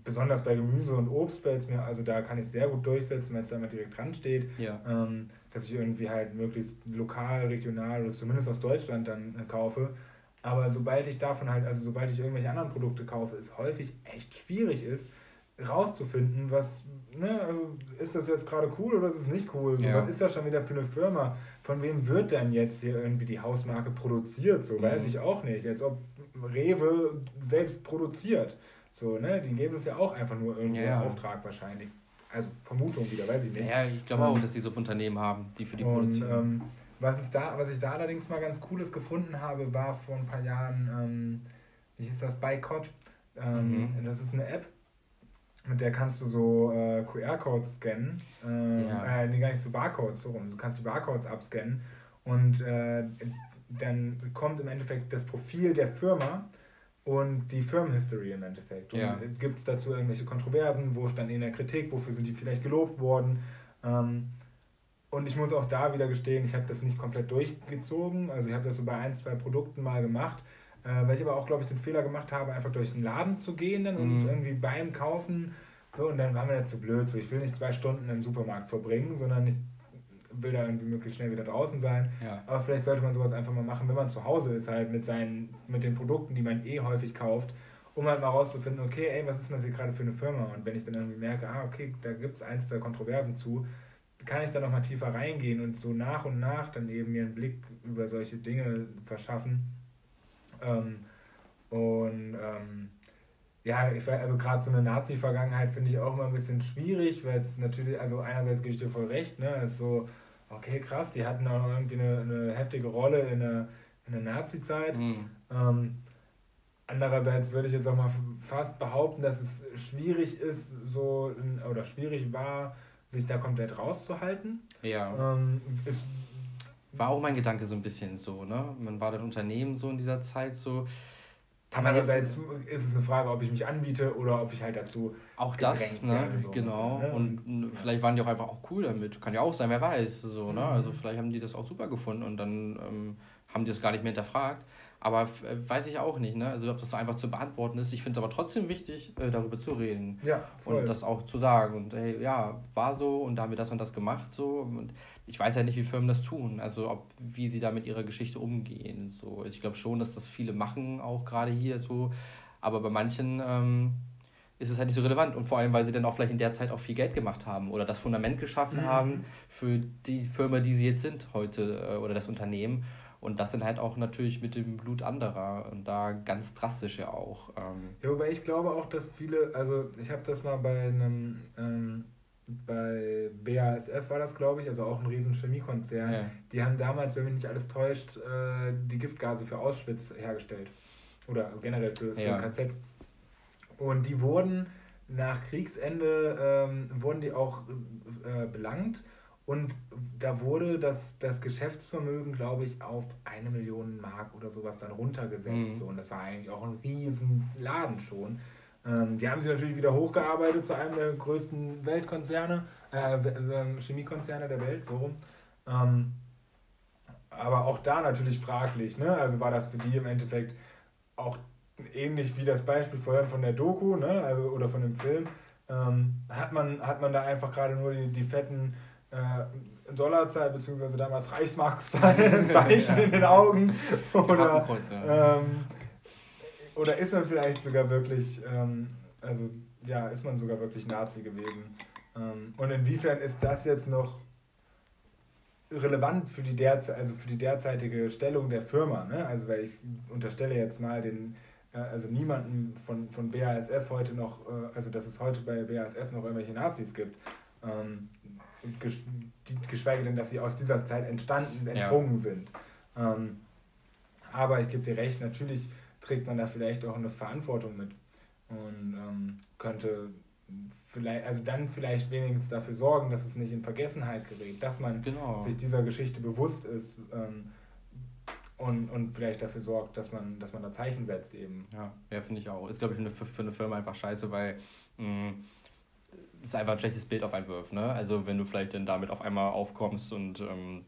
S2: besonders bei Gemüse und Obst fällt es mir, also da kann ich sehr gut durchsetzen, wenn es da immer direkt dran steht. Ja. Ähm, dass ich irgendwie halt möglichst lokal, regional oder zumindest aus Deutschland dann äh, kaufe. Aber sobald ich davon halt, also sobald ich irgendwelche anderen Produkte kaufe, es häufig echt schwierig ist, rauszufinden, was, ne, also ist das jetzt gerade cool oder ist es nicht cool? So, ja. Was ist das schon wieder für eine Firma? Von wem wird denn jetzt hier irgendwie die Hausmarke produziert? So mhm. weiß ich auch nicht. Als ob Rewe selbst produziert. So, ne, die geben es ja auch einfach nur irgendwo ja. Auftrag wahrscheinlich. Also Vermutung wieder, weiß ich nicht.
S3: Ja, ich glaube auch, ähm, dass die Subunternehmen haben, die für die und, produzieren.
S2: Ähm, was, ist da, was ich da allerdings mal ganz Cooles gefunden habe, war vor ein paar Jahren, ähm, wie hieß das, Bicot. Ähm, mhm. Das ist eine App, mit der kannst du so äh, QR-Codes scannen. Äh, ja. äh, nee, gar nicht so Barcodes, so rum. Du kannst die Barcodes abscannen und äh, dann kommt im Endeffekt das Profil der Firma und die Firmenhistory im Endeffekt. Und ja. gibt es dazu irgendwelche Kontroversen, wo stand in der Kritik, wofür sind die vielleicht gelobt worden. Ähm, und ich muss auch da wieder gestehen, ich habe das nicht komplett durchgezogen. Also ich habe das so bei ein, zwei Produkten mal gemacht, äh, weil ich aber auch, glaube ich, den Fehler gemacht habe, einfach durch den Laden zu gehen dann mhm. und irgendwie beim Kaufen so, und dann war mir das zu blöd. So, ich will nicht zwei Stunden im Supermarkt verbringen, sondern ich will da irgendwie möglichst schnell wieder draußen sein. Ja. Aber vielleicht sollte man sowas einfach mal machen, wenn man zu Hause ist, halt mit seinen, mit den Produkten, die man eh häufig kauft, um halt mal rauszufinden, okay, ey, was ist denn das hier gerade für eine Firma? Und wenn ich dann irgendwie merke, ah, okay, da gibt es ein, zwei Kontroversen zu, kann ich da nochmal tiefer reingehen und so nach und nach dann eben mir einen Blick über solche Dinge verschaffen. Ähm, und ähm, ja, ich weiß, also gerade so eine Nazi-Vergangenheit finde ich auch immer ein bisschen schwierig, weil es natürlich, also einerseits gebe ich dir voll recht, ne, ist so, okay, krass, die hatten auch irgendwie eine, eine heftige Rolle in der, in der Nazi-Zeit. Mhm. Ähm, andererseits würde ich jetzt auch mal fast behaupten, dass es schwierig ist, so, oder schwierig war, sich da komplett rauszuhalten. Ja. Ähm,
S3: war auch mein Gedanke so ein bisschen so, ne? Man war das Unternehmen so in dieser Zeit so,
S2: Andererseits ist es eine Frage, ob ich mich anbiete oder ob ich halt dazu.
S3: Auch das, ne? So genau. Ne? Und ja. vielleicht waren die auch einfach auch cool damit. Kann ja auch sein, wer weiß. So, ne? Mhm. Also vielleicht haben die das auch super gefunden und dann ähm, haben die das gar nicht mehr hinterfragt. Aber äh, weiß ich auch nicht, ne? Also ob das so einfach zu beantworten ist. Ich finde es aber trotzdem wichtig, äh, darüber zu reden.
S2: Ja, voll.
S3: Und das auch zu sagen. Und hey, ja, war so und da haben wir das und das gemacht so. Und ich weiß ja nicht, wie Firmen das tun. Also ob wie sie da mit ihrer Geschichte umgehen. So. Ich glaube schon, dass das viele machen, auch gerade hier so. Aber bei manchen ähm, ist es halt nicht so relevant. Und vor allem, weil sie dann auch vielleicht in der Zeit auch viel Geld gemacht haben oder das Fundament geschaffen
S2: Mhm.
S3: haben für die Firma, die sie jetzt sind heute äh, oder das Unternehmen. Und das dann halt auch natürlich mit dem Blut anderer und da ganz drastisch ja auch. Ähm,
S2: Ja, wobei ich glaube auch, dass viele, also ich habe das mal bei einem, ähm, bei BASF war das, glaube ich, also auch ein riesen Chemiekonzern.
S3: Ja.
S2: Die haben damals, wenn mich nicht alles täuscht, äh, die Giftgase für Auschwitz hergestellt. Oder generell für, für
S3: Ja.
S2: KZs. Und die wurden nach Kriegsende, ähm, wurden die auch äh, belangt. Und da wurde das, das Geschäftsvermögen, glaube ich, auf eine Million Mark oder sowas dann runtergesetzt.
S3: Mhm.
S2: So. Und das war eigentlich auch ein riesen Laden schon. Ähm, die haben sich natürlich wieder hochgearbeitet zu einem der größten Weltkonzerne, äh, Chemiekonzerne der Welt, so rum. Ähm, aber auch da natürlich fraglich, ne? Also war das für die im Endeffekt auch ähnlich wie das Beispiel vorhin von der Doku, ne? Also, oder von dem Film. Ähm, hat, man, hat man da einfach gerade nur die, die fetten äh, Dollarzeichen, beziehungsweise damals Reichsmarkszeichen Zeichen in den Augen? Oder,
S3: ja.
S2: ähm, oder ist man vielleicht sogar wirklich, ähm, also ja, ist man sogar wirklich Nazi gewesen? Ähm, und inwiefern ist das jetzt noch relevant für die, derze also für die derzeitige Stellung der Firma? Ne? Also weil ich unterstelle jetzt mal den, äh, also niemanden von, von BASF heute noch, äh, also dass es heute bei BASF noch irgendwelche Nazis gibt. Ähm, geschweige denn, dass sie aus dieser Zeit entstanden,
S3: Ja.
S2: entsprungen sind. Ähm, aber ich gebe dir recht, natürlich trägt man da vielleicht auch eine Verantwortung mit und ähm, könnte vielleicht, also dann vielleicht wenigstens dafür sorgen, dass es nicht in Vergessenheit gerät, dass man
S3: Genau.
S2: sich dieser Geschichte bewusst ist ähm, und, und vielleicht dafür sorgt, dass man, dass man da Zeichen setzt eben.
S3: Ja, ja finde ich auch. Ist, glaube ich, für eine, für eine Firma einfach scheiße, weil mh, es einfach ein schlechtes Bild auf einen wirft. Ne? Also, wenn du vielleicht dann damit auf einmal aufkommst und ähm,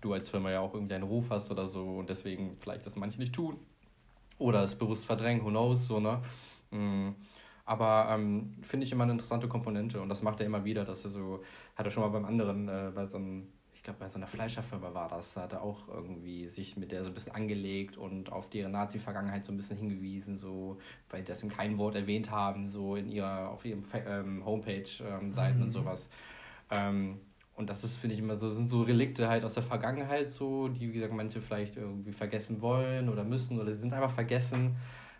S3: du als Firma ja auch irgendwie einen Ruf hast oder so und deswegen vielleicht das manche nicht tun oder es bewusst verdrängen, who knows, so, ne? Mm, Aber ähm, finde ich immer eine interessante Komponente und das macht er immer wieder, dass er so, hat er schon mal beim anderen, äh, bei so einem, glaube bei so einer Fleischerfirma war das, da hat er auch irgendwie sich mit der so ein bisschen angelegt und auf deren Nazi-Vergangenheit so ein bisschen hingewiesen, so, weil die das in kein Wort erwähnt haben, so in ihrer, auf ihrem ähm, Homepage-Seiten
S2: Mhm.
S3: und sowas. Ähm, und das ist, finde ich, immer so, sind so Relikte halt aus der Vergangenheit so, die, wie gesagt, manche vielleicht irgendwie vergessen wollen oder müssen oder sie sind einfach vergessen.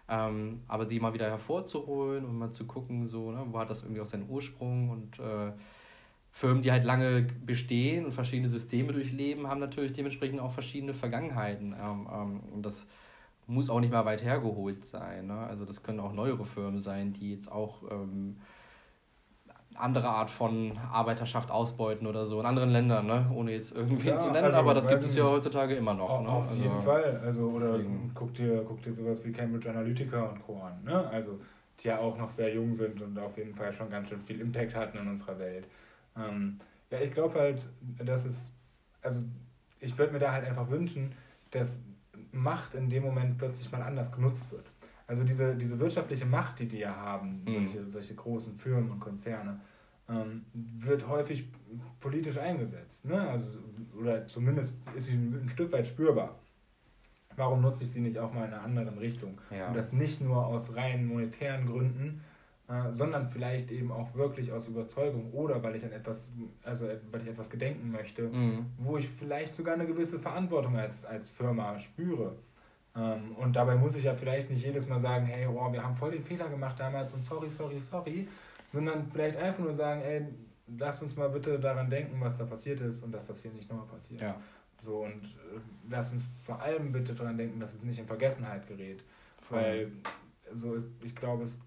S3: Ähm, aber sie mal wieder hervorzuholen und mal zu gucken, so, ne, wo hat das irgendwie auch seinen Ursprung und äh, Firmen, die halt lange bestehen und verschiedene Systeme durchleben, haben natürlich dementsprechend auch verschiedene Vergangenheiten. Ähm, ähm, und das muss auch nicht mal weit hergeholt sein. Ne? Also das können auch neuere Firmen sein, die jetzt auch ähm, andere Art von Arbeiterschaft ausbeuten oder so in anderen Ländern, ne? ohne jetzt irgendwen
S2: Ja,
S3: zu nennen,
S2: also,
S3: aber das gibt es ja heutzutage immer noch.
S2: Au-
S3: ne?
S2: Auf
S3: also,
S2: jeden Fall. Also, oder
S3: deswegen-
S2: guck dir, guck dir sowas wie Cambridge Analytica und Co. an. Ne? Also, die ja auch noch sehr jung sind und auf jeden Fall schon ganz schön viel Impact hatten in unserer Welt. Ähm, ja, ich glaube halt, dass es, also ich würde mir da halt einfach wünschen, dass Macht in dem Moment plötzlich mal anders genutzt wird. Also diese, diese wirtschaftliche Macht, die die ja haben,
S3: Mhm.
S2: solche, solche großen Firmen und Konzerne, ähm, wird häufig politisch eingesetzt. Ne? Also, oder zumindest ist sie ein, Stück weit spürbar. Warum nutze ich sie nicht auch mal in einer anderen Richtung?
S3: Ja.
S2: Und das nicht nur aus rein monetären Gründen, äh, sondern vielleicht eben auch wirklich aus Überzeugung oder weil ich an etwas, also äh, weil ich etwas gedenken möchte,
S3: Mhm.
S2: wo ich vielleicht sogar eine gewisse Verantwortung als, als Firma spüre. Ähm, und dabei muss ich ja vielleicht nicht jedes Mal sagen, hey, oh, wir haben voll den Fehler gemacht damals und sorry, sorry, sorry, sondern vielleicht einfach nur sagen, ey, lasst uns mal bitte daran denken, was da passiert ist und dass das hier nicht nochmal passiert.
S3: Ja,
S2: So, und äh, lasst uns vor allem bitte daran denken, dass es nicht in Vergessenheit gerät.
S3: Voll.
S2: Weil, so ist, ich glaube, es,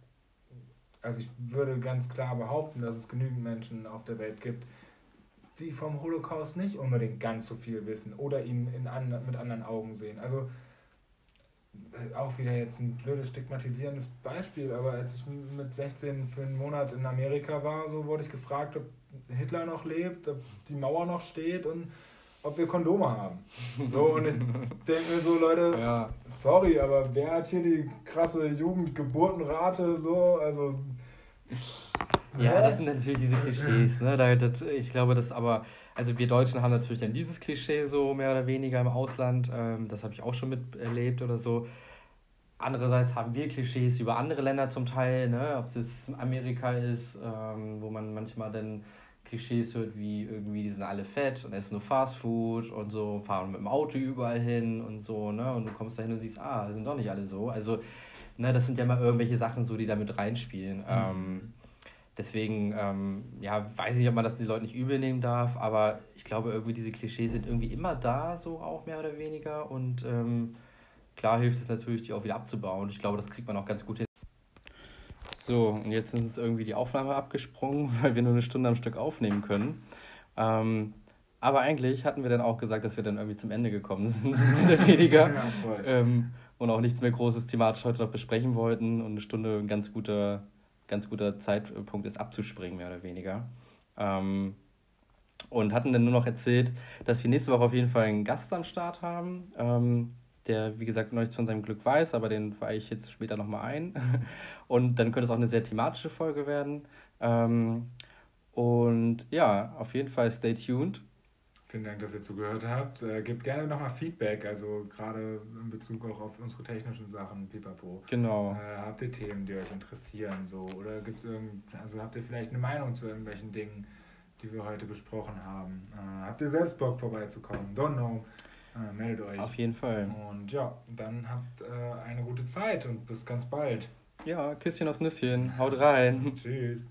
S2: also ich würde ganz klar behaupten, dass es genügend Menschen auf der Welt gibt, die vom Holocaust nicht unbedingt ganz so viel wissen oder ihn in an, mit anderen Augen sehen. Also äh, auch wieder jetzt ein blödes stigmatisierendes Beispiel, aber als ich mit 16 für einen Monat in Amerika war, so wurde ich gefragt, ob Hitler noch lebt, ob die Mauer noch steht und ob wir Kondome haben. So, und ich denke mir so, Leute,
S3: Ja.
S2: sorry, aber wer hat hier die krasse Jugendgeburtenrate so? Also.
S3: Ja,
S2: hä?
S3: das sind natürlich diese Klischees, ne? Da, das, ich glaube, das aber, also wir Deutschen haben natürlich dann dieses Klischee so mehr oder weniger im Ausland, ähm, das habe ich auch schon miterlebt oder so. Andererseits haben wir Klischees über andere Länder zum Teil, ne? ob es jetzt Amerika ist, ähm, wo man manchmal dann Klischees hört, wie irgendwie, die sind alle fett und essen nur Fast Food und so, fahren mit dem Auto überall hin und so, ne? Und du kommst da hin und siehst, ah, sind doch nicht alle so. Also, ne, das sind ja mal irgendwelche Sachen so, die da mit reinspielen. Ähm, deswegen, ähm, ja, weiß ich, ob man das den Leuten nicht übel nehmen darf, aber ich glaube, irgendwie diese Klischees sind irgendwie immer da, so auch mehr oder weniger. Und ähm, klar hilft es natürlich, die auch wieder abzubauen. Ich glaube, das kriegt man auch ganz gut hin. So, und jetzt ist irgendwie die Aufnahme abgesprungen, weil wir nur eine Stunde am Stück aufnehmen können. Ähm, aber eigentlich hatten wir dann auch gesagt, dass wir dann irgendwie zum Ende gekommen sind, so mehr oder weniger.
S2: Ja,
S3: ähm, und auch nichts mehr Großes thematisch heute noch besprechen wollten. Und eine Stunde ein ganz guter, ganz guter Zeitpunkt ist, abzuspringen, mehr oder weniger. Ähm, und hatten dann nur noch erzählt, dass wir nächste Woche auf jeden Fall einen Gast am Start haben, ähm, der, wie gesagt, noch nichts von seinem Glück weiß, aber den weiche ich jetzt später nochmal ein. Und dann könnte es auch eine sehr thematische Folge werden. Ähm, und ja, auf jeden Fall stay tuned.
S2: Vielen Dank, dass ihr zugehört habt. Äh, gebt gerne nochmal Feedback, also gerade in Bezug auch auf unsere technischen Sachen, pipapo.
S3: Genau.
S2: Äh, habt ihr Themen, die euch interessieren, so? Oder gibt's irgend, also habt ihr vielleicht eine Meinung zu irgendwelchen Dingen, die wir heute besprochen haben? Äh, habt ihr selbst Bock vorbeizukommen? Don't know. Äh, meldet euch.
S3: Auf jeden Fall.
S2: Und ja, dann habt äh, eine gute Zeit und bis ganz bald.
S3: Ja, Küsschen aufs Nüsschen. Haut rein.
S2: Tschüss.